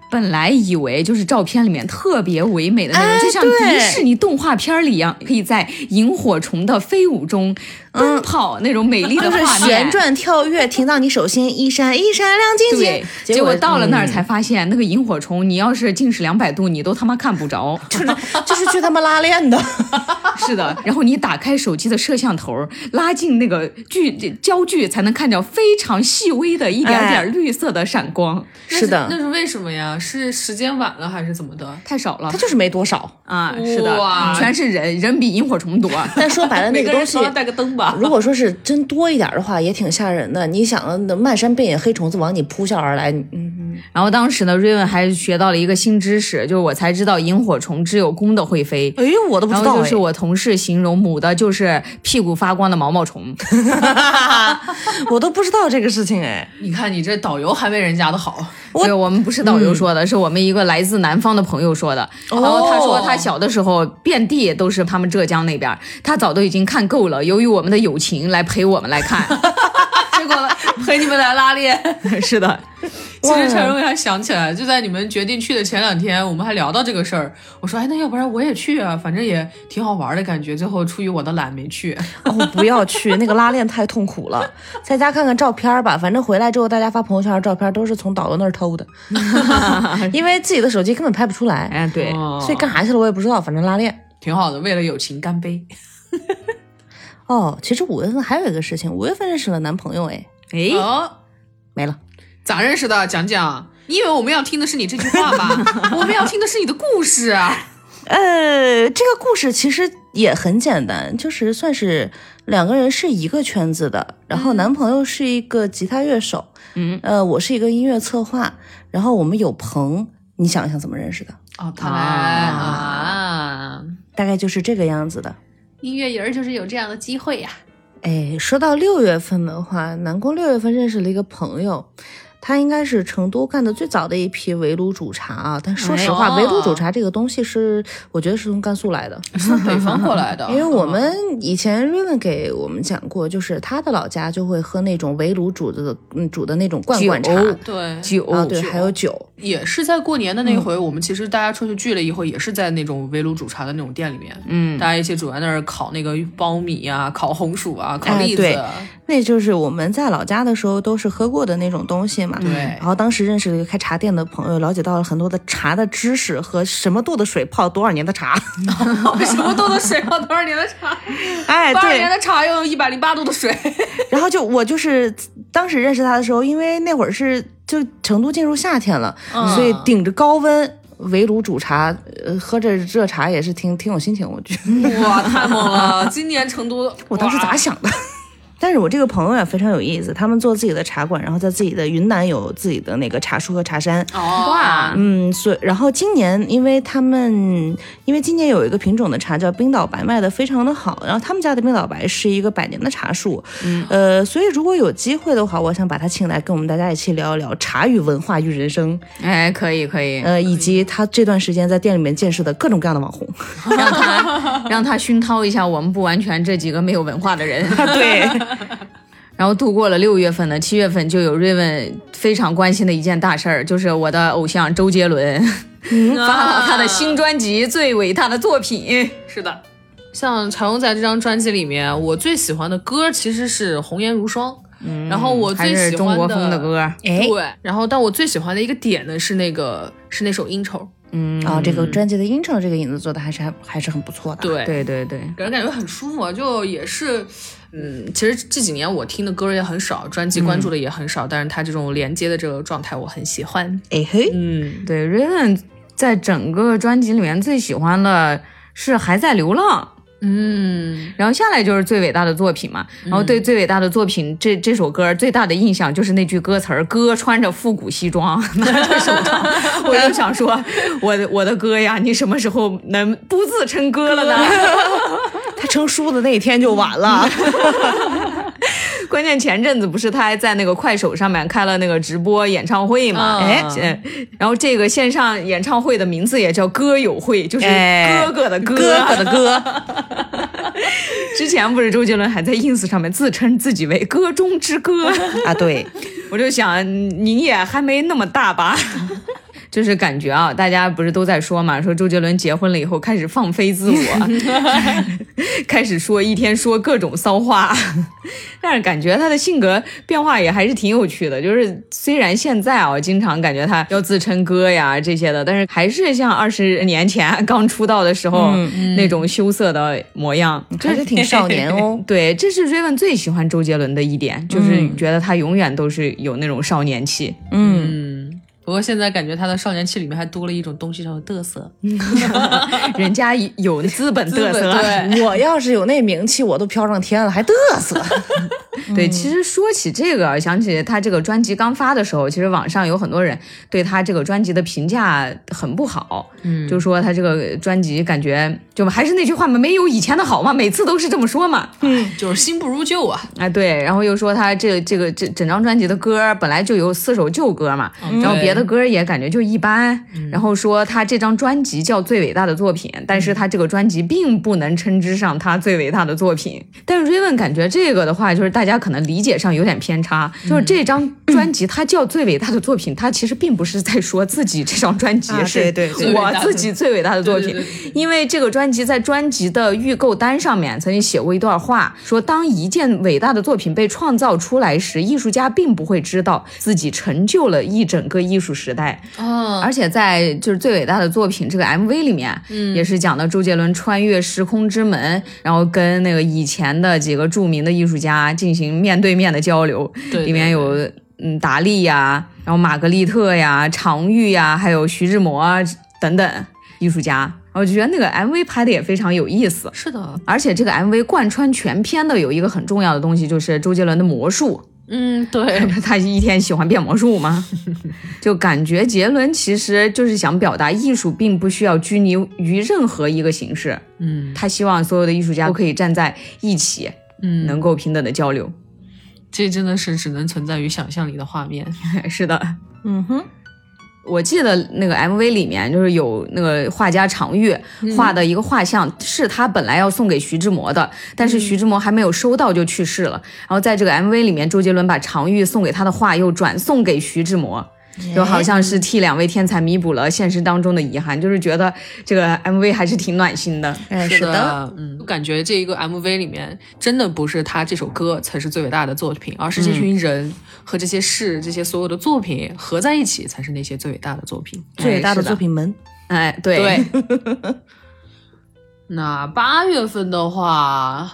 本来以为就是照片里面特别唯美的那种，哎就像迪士尼动画片里一样，可以在萤火虫的飞舞中奔跑、那种美丽的画面。旋转跳跃，停到你手心，一闪一闪亮晶晶。，结果到了那儿才发现，那个萤火虫，你要是近视两百度，你都他妈看不着。就是就是去他妈拉练的。是的，然后你打开手机的摄像头，拉近那个距焦距，才能看到非常细微的一点点绿色的闪光，是的那是为什么呀？是时间晚了还是怎么的？太少了他。就是没多少。啊，是的，全是人，人比萤火虫多。但说白了，那个东西带个灯吧。如果说是真多一点的话，也挺吓人的。你想，那漫山遍野黑虫子往你扑啸而来，你嗯，然后当时呢，瑞文还学到了一个新知识，就是我才知道萤火虫只有公的会飞。哎呦，我都不知道哎。然后就是我同事形容母的就是屁股发光的毛毛虫，我都不知道这个事情哎。你看你这导游还没人家的好，对，我们不是导游说的，是我们一个来自南方的朋友说的。然后他说他小的时候遍地都是他们浙江那边，他早都已经看够了，由于我们的友情来陪我们来看。结果陪你们来拉练。是的，其实陈荣还想起来，就在你们决定去的前两天，我们还聊到这个事儿。我说，哎，那要不然我也去啊，反正也挺好玩的感觉。最后出于我的懒没去。哦，不要去，那个拉练太痛苦了。在家看看照片吧，反正回来之后大家发朋友圈的照片都是从导游那儿偷的，因为自己的手机根本拍不出来。哎，对，哦所以干啥去了我也不知道，反正拉练。挺好的，为了友情干杯。哦，其实五月份还有一个事情，五月份认识了男朋友，哎，哎，哦，没了。咋认识的？讲讲。你以为我们要听的是你这句话吗？我们要听的是你的故事啊！呃，这个故事其实也很简单，就是算是两个人是一个圈子的，然后男朋友是一个吉他乐手，嗯，呃，我是一个音乐策划，然后我们有朋，你想一想怎么认识的？哦，他啊，大概就是这个样子的。音乐人就是有这样的机会呀、哎，说到六月份的话，南宫六月份认识了一个朋友，他应该是成都干的最早的一批围炉煮茶啊。但说实话，哎围炉煮茶这个东西是，我觉得是从甘肃来的。从北方过来的。因为我们以前瑞文给我们讲过，就是他的老家就会喝那种围炉煮的，嗯，煮的那种罐罐茶酒对酒啊，对，还有酒。也是在过年的那回，我们其实大家出去聚了以后，也是在那种围炉煮茶的那种店里面，嗯，大家一起煮在那儿烤那个苞米啊、烤红薯啊、烤哎栗子。对那就是我们在老家的时候都是喝过的那种东西嘛。对然后当时认识了一个开茶店的朋友，了解到了很多的茶的知识和什么度的水泡多少年的茶。什么度的水泡多少年的茶？哎，对多少年。的茶要用一百零八度的水？然后就我就是当时认识他的时候，因为那会儿是就成都进入夏天了，嗯所以顶着高温围炉煮茶，呃，喝着热茶也是挺挺有心情，我觉得。哇，太猛了！今年成都，我当时咋？想的？但是我这个朋友也非常有意思，他们做自己的茶馆，然后在自己的云南有自己的那个茶树和茶山。哦，哇，嗯，所以然后今年，因为他们因为今年有一个品种的茶叫冰岛白，卖的非常的好，然后他们家的冰岛白是一个百年的茶树，嗯，呃，所以如果有机会的话，我想把他请来跟我们大家一起聊一聊茶与文化与人生，哎，可以可以，呃，以及他这段时间在店里面见识的各种各样的网红。让他让他熏陶一下我们不完全这几个没有文化的人。对，然后度过了六月份呢，七月份就有瑞文非常关心的一件大事儿，就是我的偶像周杰伦 发了他的新专辑《最伟大的作品》。是的。像柴荣在这张专辑里面，我最喜欢的歌其实是《红颜如霜》，嗯，然后我还最喜欢是中国风的歌，哎，对，然后但我最喜欢的一个点呢是那个是那首 intro，嗯啊，这个专辑的音程这个影子做的还是还还是很不错的。对对对对，给人感觉很舒服，就也是，嗯，其实这几年我听的歌也很少，专辑关注的也很少，但是他这种连接的这个状态我很喜欢。哎嘿，嗯，对，Raven 在整个专辑里面最喜欢的是《还在流浪》。嗯，然后下来就是最伟大的作品嘛，然后对最伟大的作品这这首歌最大的印象就是那句歌词儿：哥穿着复古西装 拿着手杖，我就想说，我的我的哥呀，你什么时候能不自称哥了呢？他成书的那一天就晚了。关键前阵子不是他还在那个快手上面开了那个直播演唱会嘛？嗯哎，呃然后这个线上演唱会的名字也叫歌友会，就是哎哥哥的哥，哥哥的哥，之前不是周杰伦还在 ins 上面自称自己为歌中之歌啊，对，我就想你也还没那么大吧。就是感觉啊，大家不是都在说嘛，说周杰伦结婚了以后开始放飞自我，开始说一天说各种骚话，但是感觉他的性格变化也还是挺有趣的。就是虽然现在啊，经常感觉他要自称哥呀这些的，但是还是像二十年前 刚出道的时候、那种羞涩的模样，还是挺少年哦。对，这是 Raven 最喜欢周杰伦的一点，就是觉得他永远都是有那种少年气。嗯，不过现在感觉他的少年气里面还多了一种东西叫嘚瑟。人家有资本嘚瑟。对，我要是有那名气，我都飘上天了，还嘚瑟。对，其实说起这个，想起他这个专辑刚发的时候，其实网上有很多人对他这个专辑的评价很不好，嗯，就说他这个专辑感觉就还是那句话嘛，没有以前的好嘛，每次都是这么说嘛，嗯，就是新不如旧啊。哎对，然后又说他这这个这整张专辑的歌本来就有四首旧歌嘛，然后别的歌也感觉就一般，然后说他这张专辑叫最伟大的作品，但是他这个专辑并不能称之上他最伟大的作品。但是 Raven 感觉这个的话，就是大家可能理解上有点偏差，就是这张专辑它叫最伟大的作品，它其实并不是在说自己这张专辑啊是对我自己最伟大的作品因为这个专辑在专辑的预购单上面曾经写过一段话，说当一件伟大的作品被创造出来时，艺术家并不会知道自己成就了一整个艺术时代。哦，而且在就是最伟大的作品这个 MV 里面，嗯，也是讲的周杰伦穿越时空之门，然后跟那个以前的几个著名的艺术家进行面对面的交流，里面有嗯达利呀，然后玛格丽特呀、常玉呀，还有徐志摩啊等等艺术家，我就觉得那个 MV 拍的也非常有意思。是的，而且这个 MV 贯穿全片的有一个很重要的东西，就是周杰伦的魔术。嗯，对，他一天喜欢变魔术吗？就感觉杰伦其实就是想表达，艺术并不需要拘泥于任何一个形式。嗯他希望所有的艺术家都可以站在一起，嗯，能够平等的交流。这真的是只能存在于想象里的画面。是的，嗯哼，我记得那个 MV 里面就是有那个画家常玉画的一个画像，是他本来要送给徐志摩的，但是徐志摩还没有收到就去世了。然后在这个 MV 里面，周杰伦把常玉送给他的画又转送给徐志摩。就好像是替两位天才弥补了现实当中的遗憾，就是觉得这个 MV 还是挺暖心的。哎，是是的，，嗯，我感觉这一个 MV 里面真的不是他这首歌才是最伟大的作品，而是这群人和这些事、这些所有的作品合在一起，才是那些最伟大的作品。最伟大的作品们，哎，对，那八月份的话，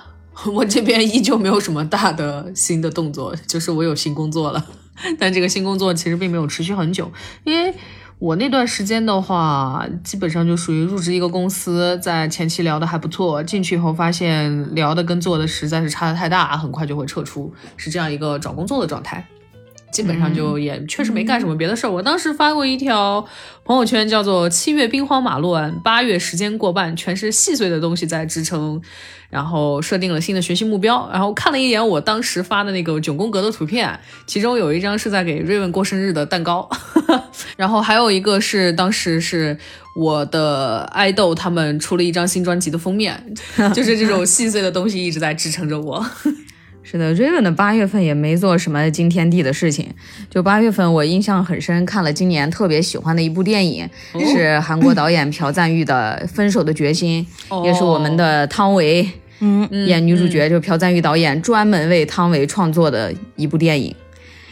我这边依旧没有什么大的新的动作，就是我有新工作了，但这个新工作其实并没有持续很久，因为我那段时间的话，基本上就属于入职一个公司，在前期聊的还不错，进去以后发现聊的跟做的实在是差的太大，很快就会撤出，是这样一个找工作的状态。基本上就也确实没干什么别的事儿。我当时发过一条朋友圈，叫做“七月兵荒马乱，八月时间过半，全是细碎的东西在支撑”，然后设定了新的学习目标。然后看了一眼我当时发的那个九宫格的图片，其中有一张是在给瑞文过生日的蛋糕，然后还有一个是当时是我的爱豆他们出了一张新专辑的封面，就是这种细碎的东西一直在支撑着我。是的，Raven 的八月份也没做什么惊天地的事情。就八月份，我印象很深，看了今年特别喜欢的一部电影，是韩国导演朴赞玉的《分手的决心》，也是我们的汤唯嗯，演女主角，就朴赞玉导演专门为汤唯创作的一部电影。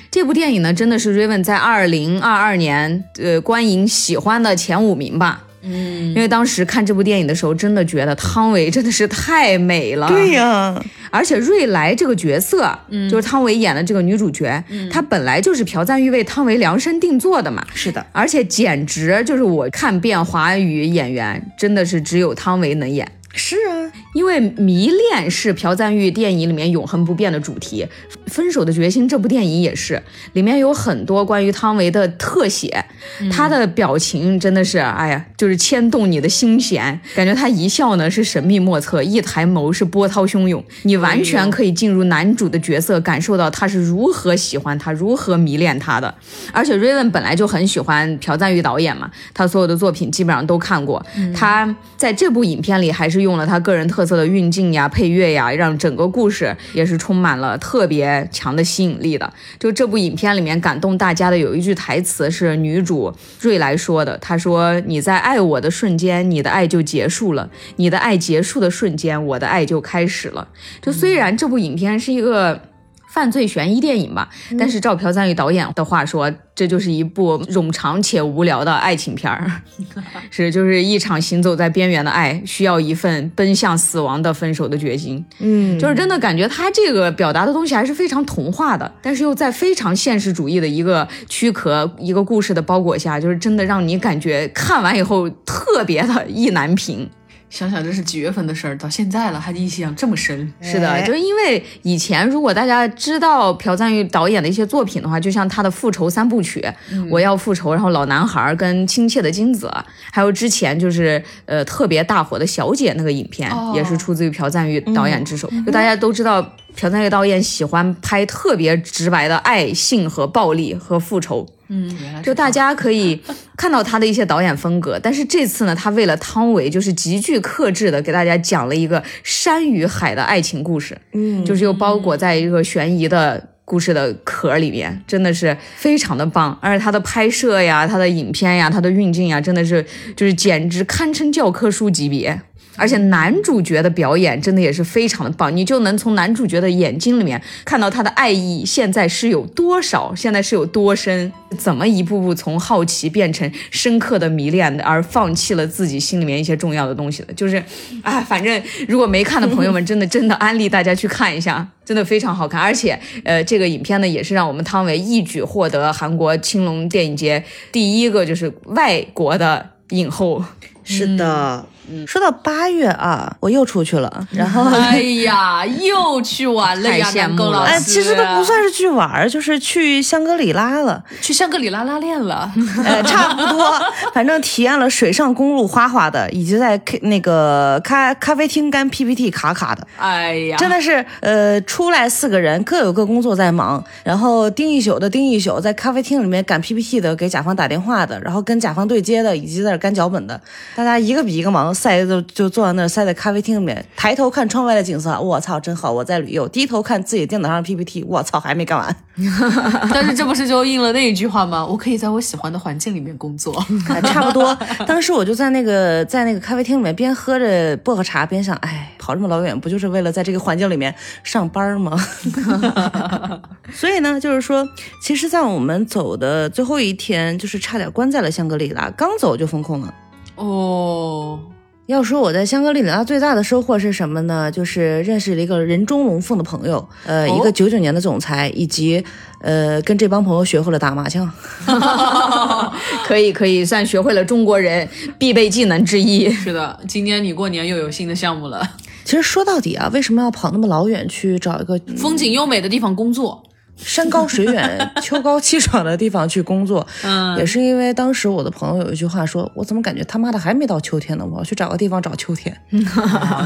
这部电影呢，真的是 Raven 在二零二二年呃观影喜欢的前五名吧。嗯，因为当时看这部电影的时候，真的觉得汤唯真的是太美了。对呀，而且瑞来这个角色，嗯就是汤唯演的这个女主角，她本来就是朴赞玉为汤唯量身定做的嘛。是的，而且简直就是我看遍华语演员，真的是只有汤唯能演。是啊，因为迷恋是朴赞玉电影里面永恒不变的主题，《分手的决心》这部电影也是，里面有很多关于汤唯的特写，她的表情真的是，哎呀，就是牵动你的心弦，感觉她一笑呢是神秘莫测，一抬眸是波涛汹涌，你完全可以进入男主的角色，感受到他是如何喜欢他，如何迷恋他的。而且 Raven 本来就很喜欢朴赞玉导演嘛，他所有的作品基本上都看过，他在这部影片里还是用了他个人特色的运镜呀、配乐呀，让整个故事也是充满了特别强的吸引力的。就这部影片里面感动大家的有一句台词是女主瑞来说的，她说：“你在爱我的瞬间，你的爱就结束了；你的爱结束的瞬间，我的爱就开始了。”就虽然这部影片是一个。犯罪悬疑电影吧，但是照朴赞玉导演的话说，这就是一部冗长且无聊的爱情片儿，是就是一场行走在边缘的爱，需要一份奔向死亡的分手的决心。嗯，就是真的感觉他这个表达的东西还是非常童话的，但是又在非常现实主义的一个躯壳、一个故事的包裹下，就是真的让你感觉看完以后特别的意难平。想想这是几月份的事儿，到现在了还印象这么深。是的，就是因为以前如果大家知道朴赞玉导演的一些作品的话，就像他的复仇三部曲，我要复仇，然后老男孩跟亲切的金子，还有之前就是呃特别大火的小姐那个影片，也是出自于朴赞玉导演之手。就大家都知道。朴赞玉导演喜欢拍特别直白的爱、性和暴力和复仇，嗯，就大家可以看到他的一些导演风格。但是这次呢，他为了汤唯，就是极具克制的给大家讲了一个山与海的爱情故事，嗯，就是又包裹在一个悬疑的故事的壳里面，真的是非常的棒。而且他的拍摄呀、他的影片呀、他的运镜呀，真的是就是简直堪称教科书级别。而且男主角的表演真的也是非常的棒，你就能从男主角的眼睛里面看到他的爱意现在是有多少，现在是有多深，怎么一步步从好奇变成深刻的迷恋，而放弃了自己心里面一些重要的东西的，就是，啊，反正如果没看的朋友们，真的真的安利大家去看一下，真的非常好看。而且，呃，这个影片呢，也是让我们汤唯一举获得韩国青龙电影节第一个就是外国的影后。是的。说到八月啊，我又出去了，然后哎呀，又去玩了呀，南宫老师。哎，其实都不算是去玩，就是去香格里拉了，去香格里拉拉练了，呃，差不多，反正体验了水上公路花花的，以及在 K 那个咖咖啡厅干 PPT 卡卡的。哎呀，真的是，呃，出来四个人各有各工作在忙，然后盯一宿的盯一宿，在咖啡厅里面赶 PPT 的，给甲方打电话的，然后跟甲方对接的，以及在那干脚本的，大家一个比一个忙。塞就就坐在那儿，塞在咖啡厅里面，抬头看窗外的景色，我操，真好，我在旅游。低头看自己电脑上的 PPT，我操，还没干完。但是这不是就应了那一句话吗？我可以在我喜欢的环境里面工作，差不多。当时我就在那个在那个咖啡厅里面，边喝着薄荷茶，边想，哎，跑这么老远，不就是为了在这个环境里面上班吗？所以呢，就是说，其实，在我们走的最后一天，就是差点关在了香格里拉，刚走就封控了。哦。要说我在香格里拉最大的收获是什么呢？就是认识了一个人中龙凤的朋友，呃，一个九九年的总裁，以及呃，跟这帮朋友学会了打麻将。可 以可以，算学会了中国人必备技能之一。是的，今年你过年又有新的项目了。其实说到底啊，为什么要跑那么老远去找一个风景优美的地方工作？山高水远、秋高气爽的地方去工作，嗯，也是因为当时我的朋友有一句话说：“我怎么感觉他妈的还没到秋天呢？我要去找个地方找秋天。”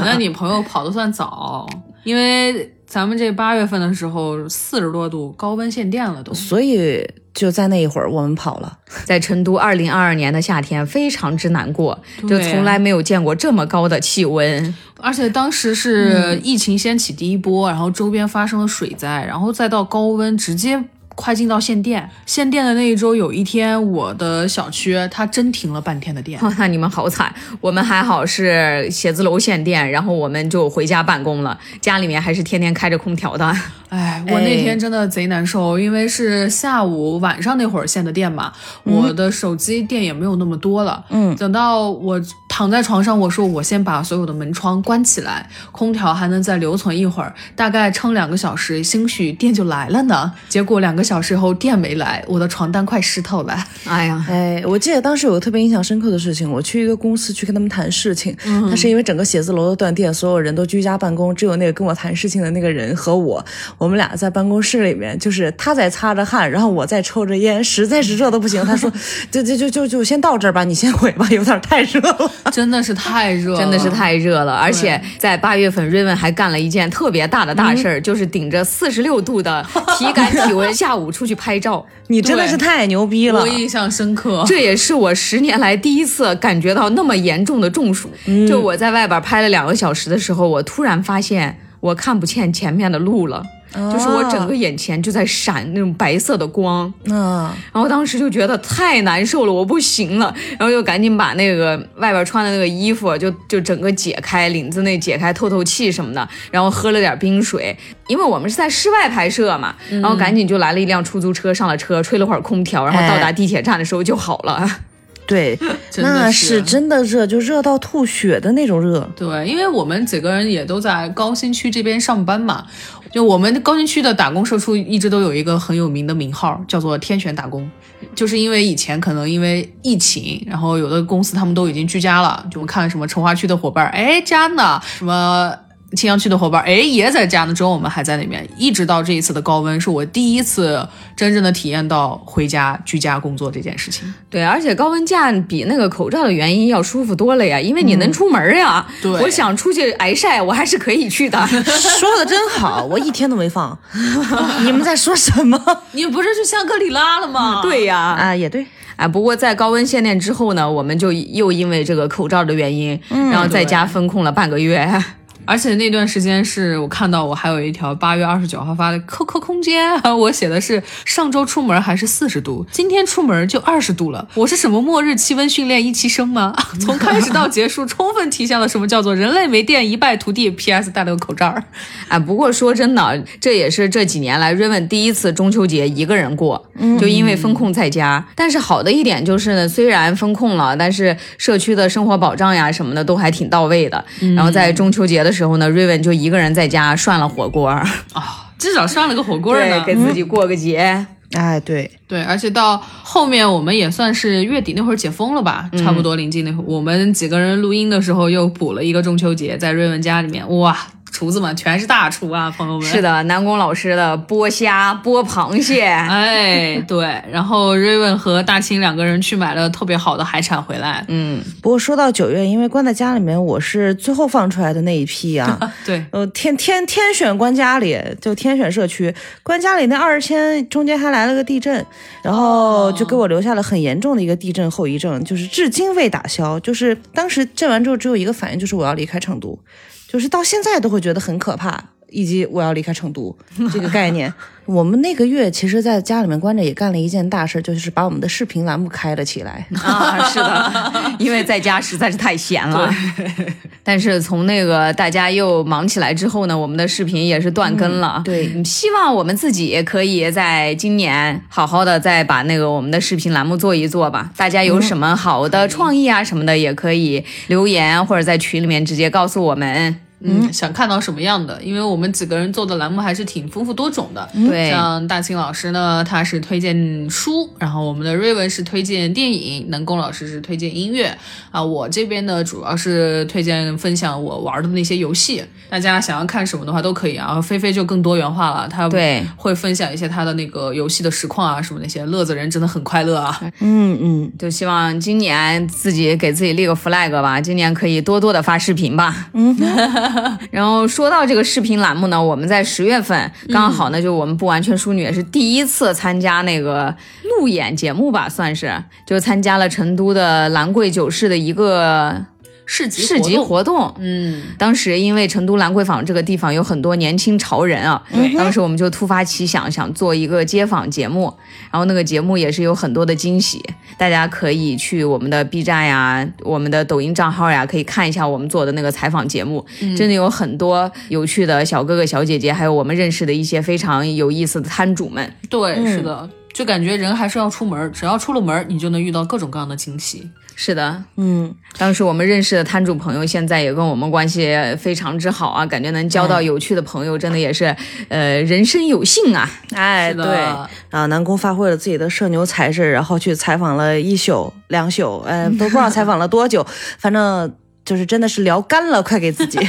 那你朋友跑的算早，因为咱们这八月份的时候四十多度，高温限电了都，所以就在那一会儿我们跑了。在成都，二零二二年的夏天非常之难过，就从来没有见过这么高的气温。而且当时是疫情掀起第一波，然后周边发生了水灾，然后再到高温，直接快进到限电。限电的那一周，有一天我的小区它真停了半天的电。那你们好惨，我们还好是写字楼限电，然后我们就回家办公了，家里面还是天天开着空调的。哎，我那天真的贼难受，因为是下午晚上那会儿限的电嘛，我的手机电也没有那么多了。嗯，等到我躺在床上，我说我先把所有的门窗关起来，空调还能再留存一会儿，大概撑两个小时，兴许电就来了呢。结果两个小时后电没来，我的床单快湿透了。哎呀，哎，我记得当时有个特别印象深刻的事情，我去一个公司去跟他们谈事情，他是因为整个写字楼都断电，所有人都居家办公，只有那个跟我谈事情的那个人和我，我们俩在办公室里面，就是他在擦着汗，然后我在抽着烟，实在是热的不行。他说：“就就就就就先到这儿吧，你先回吧，有点太热了。” 真的是太热，真的是太热了。而且在八月份，瑞文还干了一件特别大的大事儿，就是顶着四十六度的 体感体温，下午出去拍照。你真的是太牛逼了，我印象深刻。这也是我十年来第一次感觉到那么严重的中暑。就我在外边拍了两个小时的时候，我突然发现我看不见前面的路了。就是我整个眼前就在闪那种白色的光，嗯，然后当时就觉得太难受了，我不行了，然后就赶紧把那个外边穿的那个衣服就就整个解开，领子那解开透透气什么的，然后喝了点冰水，因为我们是在室外拍摄嘛，然后赶紧就来了一辆出租车，上了车，吹了会儿空调，然后到达地铁站的时候就好了。对，那是真的热，就热到吐血的那种热。对，因为我们几个人也都在高新区这边上班嘛。就我们高新区的打工社畜一直都有一个很有名的名号，叫做“天选打工”，就是因为以前可能因为疫情，然后有的公司他们都已经居家了，就我们看什么成华区的伙伴，哎，家呢，什么。青阳区的伙伴，哎，也在家呢。之后我们还在那边，一直到这一次的高温，是我第一次真正的体验到回家居家工作这件事情。对，而且高温假比那个口罩的原因要舒服多了呀，因为你能出门呀。对，我想出去挨晒，我还是可以去的。说的真好，我一天都没放。你们在说什么？你不是去香格里拉了吗？对呀，啊，也对。啊，不过在高温限电之后呢，我们就又因为这个口罩的原因，然后在家封控了半个月。而且那段时间是我看到我还有一条八月二十九号发的 QQ 空间，我写的是上周出门还是四十度，今天出门就二十度了。我是什么末日气温训练一期生吗？从开始到结束，充分体现了什么叫做人类没电一败涂地。P.S. 戴了个口罩。哎，不过说真的，这也是这几年来瑞文第一次中秋节一个人过，就因为风控在家。但是好的一点就是呢，虽然风控了，但是社区的生活保障呀什么的都还挺到位的。然后在中秋节的。时候呢，瑞文就一个人在家涮了火锅啊，至少涮了个火锅呢，给自己过个节。哎，对。对，而且到后面我们也算是月底那会儿解封了吧，差不多临近那会儿，我们几个人录音的时候又补了一个中秋节，在瑞文家里面，哇。厨子们全是大厨啊，朋友们。是的，南宫老师的剥虾、剥螃蟹，哎，对。然后瑞文和大清两个人去买了特别好的海产回来。嗯，不过说到九月，因为关在家里面，我是最后放出来的那一批啊。对，呃，天天天选关家里，就天选社区关家里那二十天中间还来了个地震，然后就给我留下了很严重的一个地震后遗症，就是至今未打消。就是当时震完之后，只有一个反应，就是我要离开成都。就是到现在都会觉得很可怕，以及我要离开成都这个概念。我们那个月其实在家里面关着也干了一件大事，就是把我们的视频栏目开了起来啊！是的，因为在家实在是太闲了。但是从那个大家又忙起来之后呢，我们的视频也是断更了。对，希望我们自己可以在今年好好的再把那个我们的视频栏目做一做吧。大家有什么好的创意啊什么的，也可以留言或者在群里面直接告诉我们。嗯，想看到什么样的？因为我们几个人做的栏目还是挺丰富多种的。对，像大庆老师呢，他是推荐书，然后我们的瑞文是推荐电影，能工老师是推荐音乐啊。我这边呢，主要是推荐分享我玩的那些游戏。大家想要看什么的话都可以啊。菲菲就更多元化了，她对会分享一些她的那个游戏的实况啊什么那些。乐子人真的很快乐啊。嗯嗯，就希望今年自己给自己立个 flag 吧，今年可以多多的发视频吧。嗯。然后说到这个视频栏目呢，我们在十月份刚好呢，就我们不完全淑女也是第一次参加那个路演节目吧，算是就参加了成都的兰桂酒市的一个市集市集活动。嗯，当时因为成都兰桂坊这个地方有很多年轻潮人啊，当时我们就突发奇想，想做一个街访节目，然后那个节目也是有很多的惊喜，大家可以去我们的 B 站呀、我们的抖音账号呀，可以看一下我们做的那个采访节目，真的有很多有趣的小哥哥小姐姐，还有我们认识的一些非常有意思的摊主们。对，是的，就感觉人还是要出门，只要出了门，你就能遇到各种各样的惊喜。是的，嗯，当时我们认识的摊主朋友，现在也跟我们关系非常之好啊，感觉能交到有趣的朋友，真的也是，呃，人生有幸啊。哎，对啊，南宫发挥了自己的社牛才智，然后去采访了一宿两宿，哎，都不知道采访了多久，反正就是真的是聊干了，快给自己。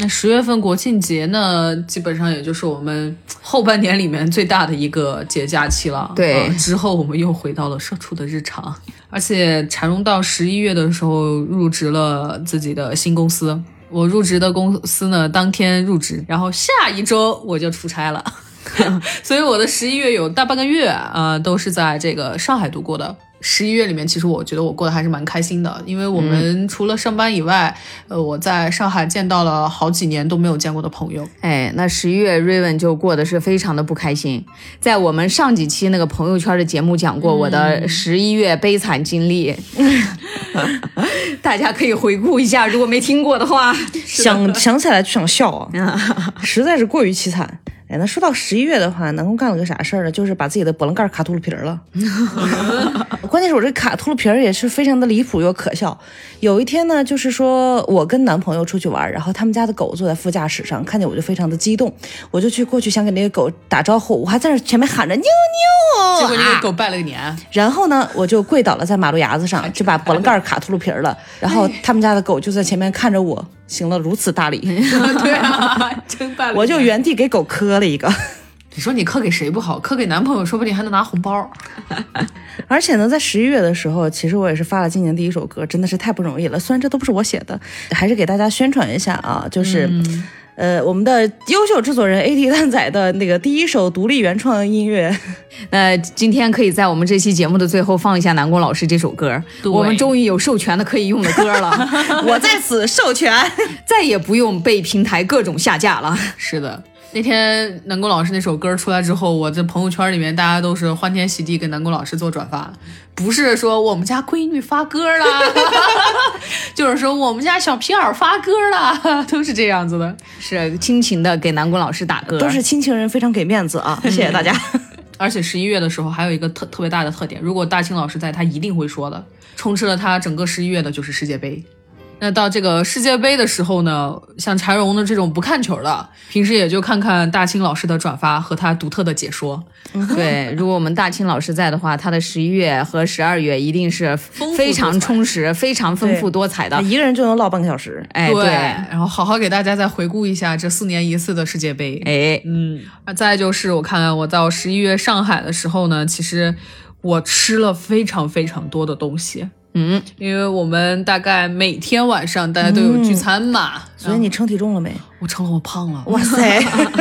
那十月份国庆节呢，基本上也就是我们后半年里面最大的一个节假期了。对呃之后我们又回到了社畜的日常，而且柴荣到十一月的时候入职了自己的新公司。我入职的公司呢，当天入职，然后下一周我就出差了。所以我的十一月有大半个月啊、呃都是在这个上海度过的。十一月里面，其实我觉得我过得还是蛮开心的，因为我们除了上班以外，呃，我在上海见到了好几年都没有见过的朋友。哎，那十一月瑞文就过得是非常的不开心。在我们上几期那个朋友圈的节目讲过我的十一月悲惨经历，大家可以回顾一下，如果没听过的话。想想起来就想笑啊，实在是过于凄惨。哎，那说到十一月的话，南宫干了个啥事儿呢？就是把自己的波棱盖卡秃噜皮儿了。关键是我这卡秃噜皮儿也是非常的离谱又可笑。有一天呢，就是说我跟男朋友出去玩，然后他们家的狗坐在副驾驶上，看见我就非常的激动，我就去过去想给那个狗打招呼，我还在那前面喊着妞妞，结果那个狗拜了个年，然后呢，我就跪倒了在马路牙子上，就把波棱盖卡秃噜皮儿了。然后他们家的狗就在前面看着我，行了如此大礼。对啊，真拜了。我就原地给狗磕了一个。你说你磕给谁不好？磕给男朋友，说不定还能拿红包。而且呢，在十一月的时候，其实我也是发了今年第一首歌，真的是太不容易了。虽然这都不是我写的，还是给大家宣传一下啊，就是。呃，我们的优秀制作人 AD 蛋仔的那个第一首独立原创音乐，那今天可以在我们这期节目的最后放一下南宫老师这首歌，我们终于有授权的可以用的歌了，我在此授权。再也不用被平台各种下架了。是的，那天南宫老师那首歌出来之后，我在朋友圈里面大家都是欢天喜地给南宫老师做转发，不是说我们家闺女发歌啦，就是说我们家小皮尔发歌了，都是这样子的。是亲情的给南宫老师打歌，都是亲情人，非常给面子啊！谢谢大家。而且十一月的时候还有一个特特别大的特点，如果大清老师在，他一定会说的。充斥了他整个十一月的就是世界杯。那到这个世界杯的时候呢，像柴荣的这种不看球的，平时也就看看大清老师的转发和他独特的解说。对，如果我们大清老师在的话，他的十一月和十二月一定是非常充实、非常丰富多彩的。一个人就能唠半个小时。哎，对，然后好好给大家再回顾一下这四年一次的世界杯。哎，嗯，啊，再就是我看我到十一月上海的时候呢，其实我吃了非常非常多的东西。嗯，因为我们大概每天晚上大家都有聚餐嘛，所以你称体重了没？我称了，我胖了，哇塞，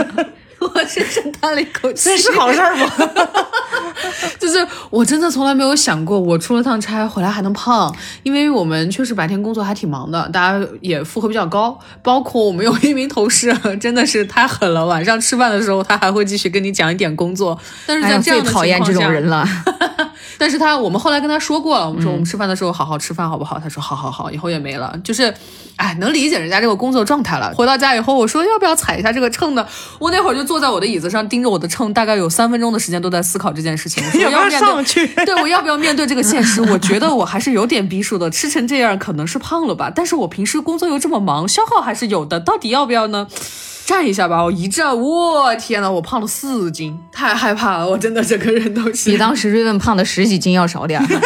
我深深叹了一口气。这是好事儿吗？就是我真的从来没有想过，我出了趟差回来还能胖，因为我们确实白天工作还挺忙的，大家也负荷比较高。包括我们有一名同事，真的是太狠了，晚上吃饭的时候他还会继续跟你讲一点工作。但是在这样的讨厌这情况下种人了。但是他，我们后来跟他说过了，我们说嗯我们吃饭的时候好好吃饭好不好？他说好好好，以后也没了。就是，哎，能理解人家这个工作状态了。回到家以后，我说要不要踩一下这个秤呢？我那会儿就坐在我的椅子上盯着我的秤，大概有三分钟的时间都在思考这件事情。我说要不要对我要不要面对这个现实？我觉得我还是有点逼数的，吃成这样可能是胖了吧，但是我平时工作又这么忙，消耗还是有的，到底要不要呢？站一下吧，我一站，我天呐，我胖了四斤，太害怕了，我真的整个人都是比当时瑞文胖的十几斤要少点儿。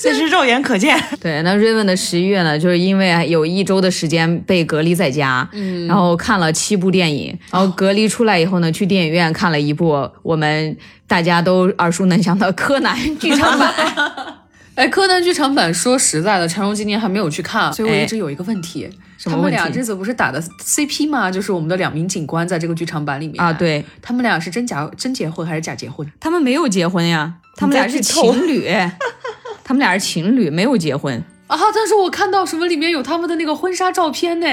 这是肉眼可见。对，那瑞文的十一月呢，就是因为有一周的时间被隔离在家，嗯，然后看了七部电影，然后隔离出来以后呢，去电影院看了一部我们大家都耳熟能详的《柯南》剧场版。哎，柯南剧场版，说实在的，陈荣今年还没有去看，所以我哎一直有一个问题，他们俩这次不是打的 CP 吗？就是我们的两名警官在这个剧场版里面啊对，他们俩是真假真结婚还是假结婚？他们没有结婚呀，他们俩是情侣，他们俩是情侣，没有结婚。啊！但是我看到什么里面有他们的那个婚纱照片呢？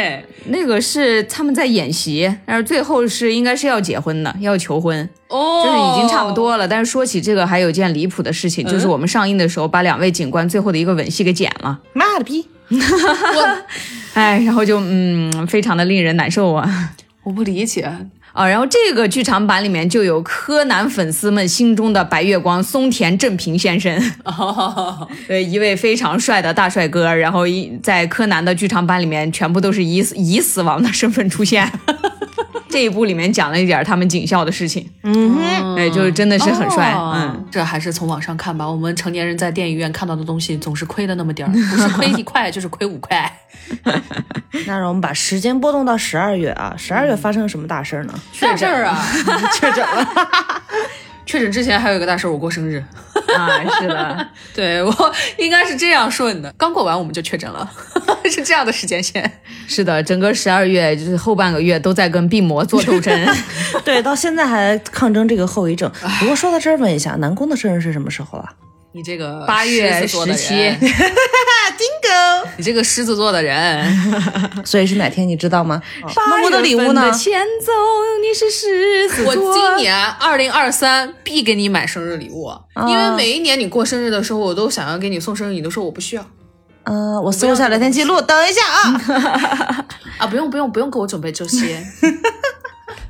那个是他们在演习，但是最后是应该是要结婚的，要求婚，哦，就是已经差不多了。但是说起这个，还有一件离谱的事情，就是我们上映的时候把两位警官最后的一个吻戏给剪了，妈的逼！我 哎，然后就嗯，非常的令人难受啊。我不理解。啊，然后这个剧场版里面就有柯南粉丝们心中的白月光松田正平先生，哦，对，一位非常帅的大帅哥。然后一在柯南的剧场版里面，全部都是以死以死亡的身份出现。这一部里面讲了一点他们警校的事情，嗯哼，哎，就是真的是很帅，哦嗯。这还是从网上看吧。我们成年人在电影院看到的东西总是亏的那么点儿，不是亏一块就是亏五块。那让我们把时间波动到十二月啊，十二月发生了什么大事儿呢？大事儿啊！确诊了。确诊之前还有一个大事儿，我过生日。啊，是的，对我应该是这样顺的，刚过完我们就确诊了，是这样的时间线。是的，整个十二月就是后半个月都在跟病魔做斗争。对，到现在还抗争这个后遗症。不过说到这儿，问一下，南宫的生日是什么时候啊你这个八月十七人你这个狮子座的人，所以是哪天你知道吗？那八我的礼物呢月份的？前奏，你是狮子我。今年二零二三必给你买生日礼物，因为每一年你过生日的时候，我都想要给你送生日，你都说我不需要呃，我搜一下聊天记录，等一下啊。啊，不用不用不用给我准备这些。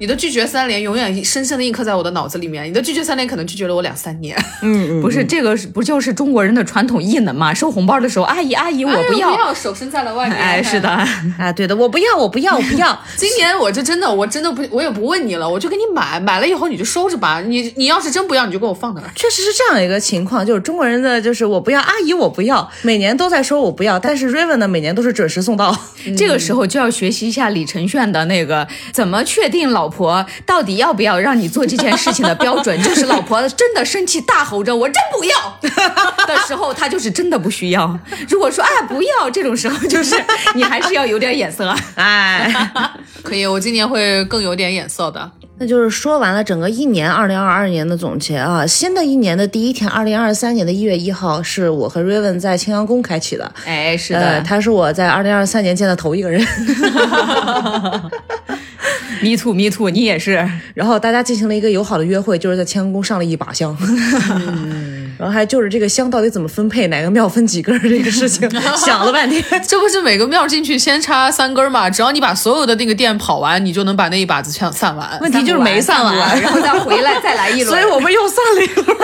你的拒绝三连永远深深的印刻在我的脑子里面。你的拒绝三连可能拒绝了我两三年。嗯嗯，不是这个是不就是中国人的传统异能吗？收红包的时候，阿姨阿姨我不要，哎不要，手伸在了外面。哎，是的，。啊，对的，我不要，我不要，我不要。今年我就真的，我真的不，我也不问你了，我就给你买，买了以后你就收着吧。你你要是真不要，你就给我放那儿。确实是这样一个情况，就是中国人的就是我不要，阿姨我不要，每年都在说我不要，但是 Raven 呢，每年都是准时送到。这个时候就要学习一下李承铉的那个怎么确定老婆到底要不要让你做这件事情的标准，就是老婆真的生气大吼着“我真不要” 的时候，他就是真的不需要。如果说哎不要这种时候，就是你还是要有点眼色。哎，可以，我今年会更有点眼色的。那就是说完了整个一年，二零二二年的总结啊。新的一年的第一天，二零二三年的一月一号，是我和 Raven 在青阳宫开启的。哎，是呃，的他是我在二零二三年见的头一个人，，me too me too，你也是。然后大家进行了一个友好的约会，就是在青阳宫上了一把香，然后还就是这个香到底怎么分配，哪个庙分几根儿这个事情 想了半天。这不是每个庙进去先插三根嘛？只要你把所有的那个店跑完，你就能把那一把子散散完。问题就是没散完，然后再回来再来一轮。所以我们又散了一轮。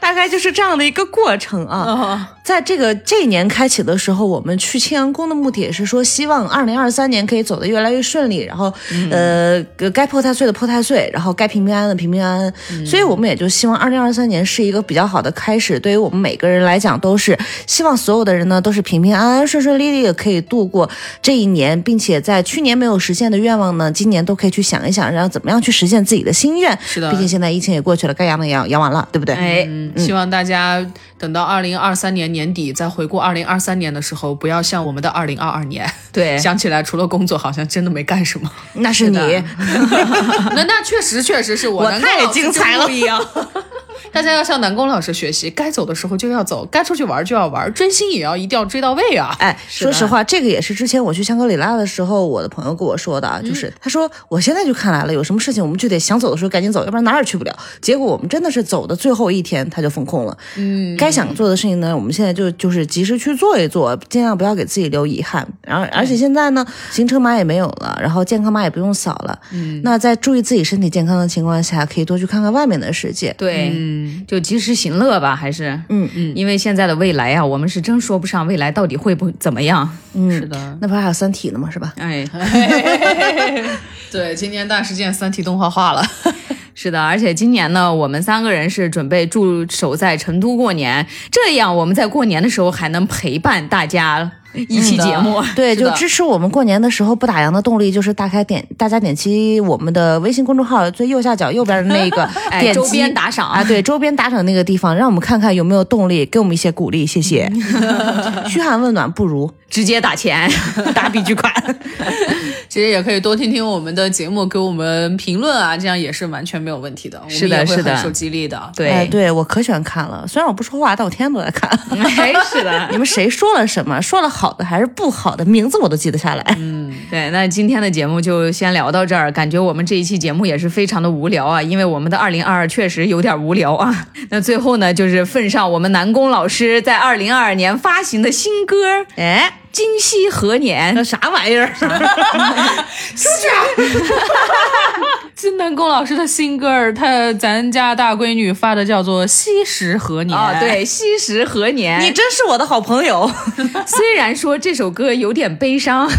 大概就是这样的一个过程啊。在这个这一年开启的时候，我们去青阳宫的目的也是说，希望二零二三年可以走得越来越顺利，然后、呃，该破太岁的破太岁，然后该平平安安的平平安安。所以我们也就希望二零二三年是一个比较好的开始，对于我们每个人来讲都是希望所有的人呢都是平平安安、顺顺利利的可以度过这一年，并且在去年没有实现的愿望呢，今年都可以去想一想，然后怎么样去实现自己的心愿。是的毕竟现在疫情也过去了，该阳的阳阳完了，对不对？哎，嗯，希望大家等到二零二三年年底再回顾二零二三年的时候，不要像我们的二零二二年，对想起来除了工作，好像真的没干什么。那是你，那那确实确实是我我太精彩了不一样。大家要向南宫老师学习，该走的时候就要走，该出去玩就要玩，追星也要一定要追到位啊！哎，说实话，这个也是之前我去香格里拉的时候，我的朋友跟我说的，就是他说我现在就看来了，有什么事情我们就得想走的时候赶紧走，要不然哪儿也去不了。结果我们真的是走的最后一天，他就封控了。嗯，该想做的事情呢，我们现在就就是及时去做一做，尽量不要给自己留遗憾。然后，而且现在呢，行程码也没有了，然后健康码也不用扫了。嗯，那在注意自己身体健康的情况下，可以多去看看外面的世界。对，嗯，就及时行乐吧，还是，嗯嗯，因为现在的未来啊，我们是真说不上未来到底会不怎么样。嗯，是的，那不还有《三体》呢吗？是吧？哎，对，今年大事件《三体》动画化了。是的，而且今年呢，我们三个人是准备驻守在成都过年，这样我们在过年的时候还能陪伴大家。一期节目。对，就支持我们过年的时候不打烊的动力，就是大开点大家点击我们的微信公众号最右下角右边的那个 哎点击周边打赏啊，对，周边打赏那个地方，让我们看看有没有动力，给我们一些鼓励，谢谢。嘘寒问暖不如直接打钱，打笔巨款。其实也可以多听听我们的节目，给我们评论啊，这样也是完全没有问题的。是的是的受激励的。对、哎，对我可喜欢看了，虽然我不说话，但我天天都在看。哎，是的，你们谁说了什么？说了好的还是不好的？名字我都记得下来。嗯对，那今天的节目就先聊到这儿。感觉我们这一期节目也是非常的无聊啊，因为我们的二零二二确实有点无聊啊。那最后呢，就是奉上我们南宫老师在二零二二年发行的新歌《哎，今夕何年》。那啥玩意儿？金南宫老师的新歌儿，他咱家大闺女发的叫做《惜时何年》啊、对，惜时何年？你真是我的好朋友。虽然说这首歌有点悲伤，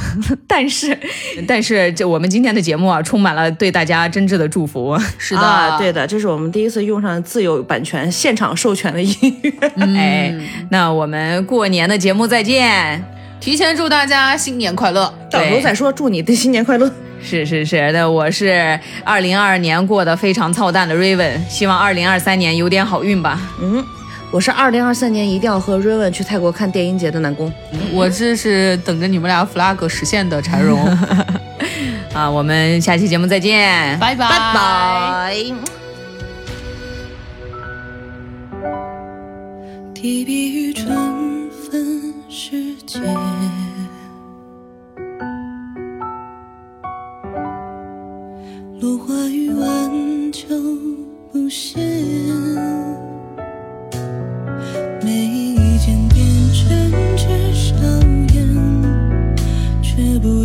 但是，但是这我们今天的节目啊，充满了对大家真挚的祝福。是的，啊，对的，这是我们第一次用上自有版权、现场授权的音乐。哎，那我们过年的节目再见。提前祝大家新年快乐。到时候再说，祝你的新年快乐。是是是，那我是二零二二年过得非常操蛋的 Raven，希望二零二三年有点好运吧。嗯，我是二零二三年一定要和 Raven 去泰国看电音节的南宫。我这是等着你们俩 flag 实现的柴荣，啊，我们下期节目再见，拜拜拜拜。提笔于春分世界。落花于晚秋不羡每一间点缀着笑颜却不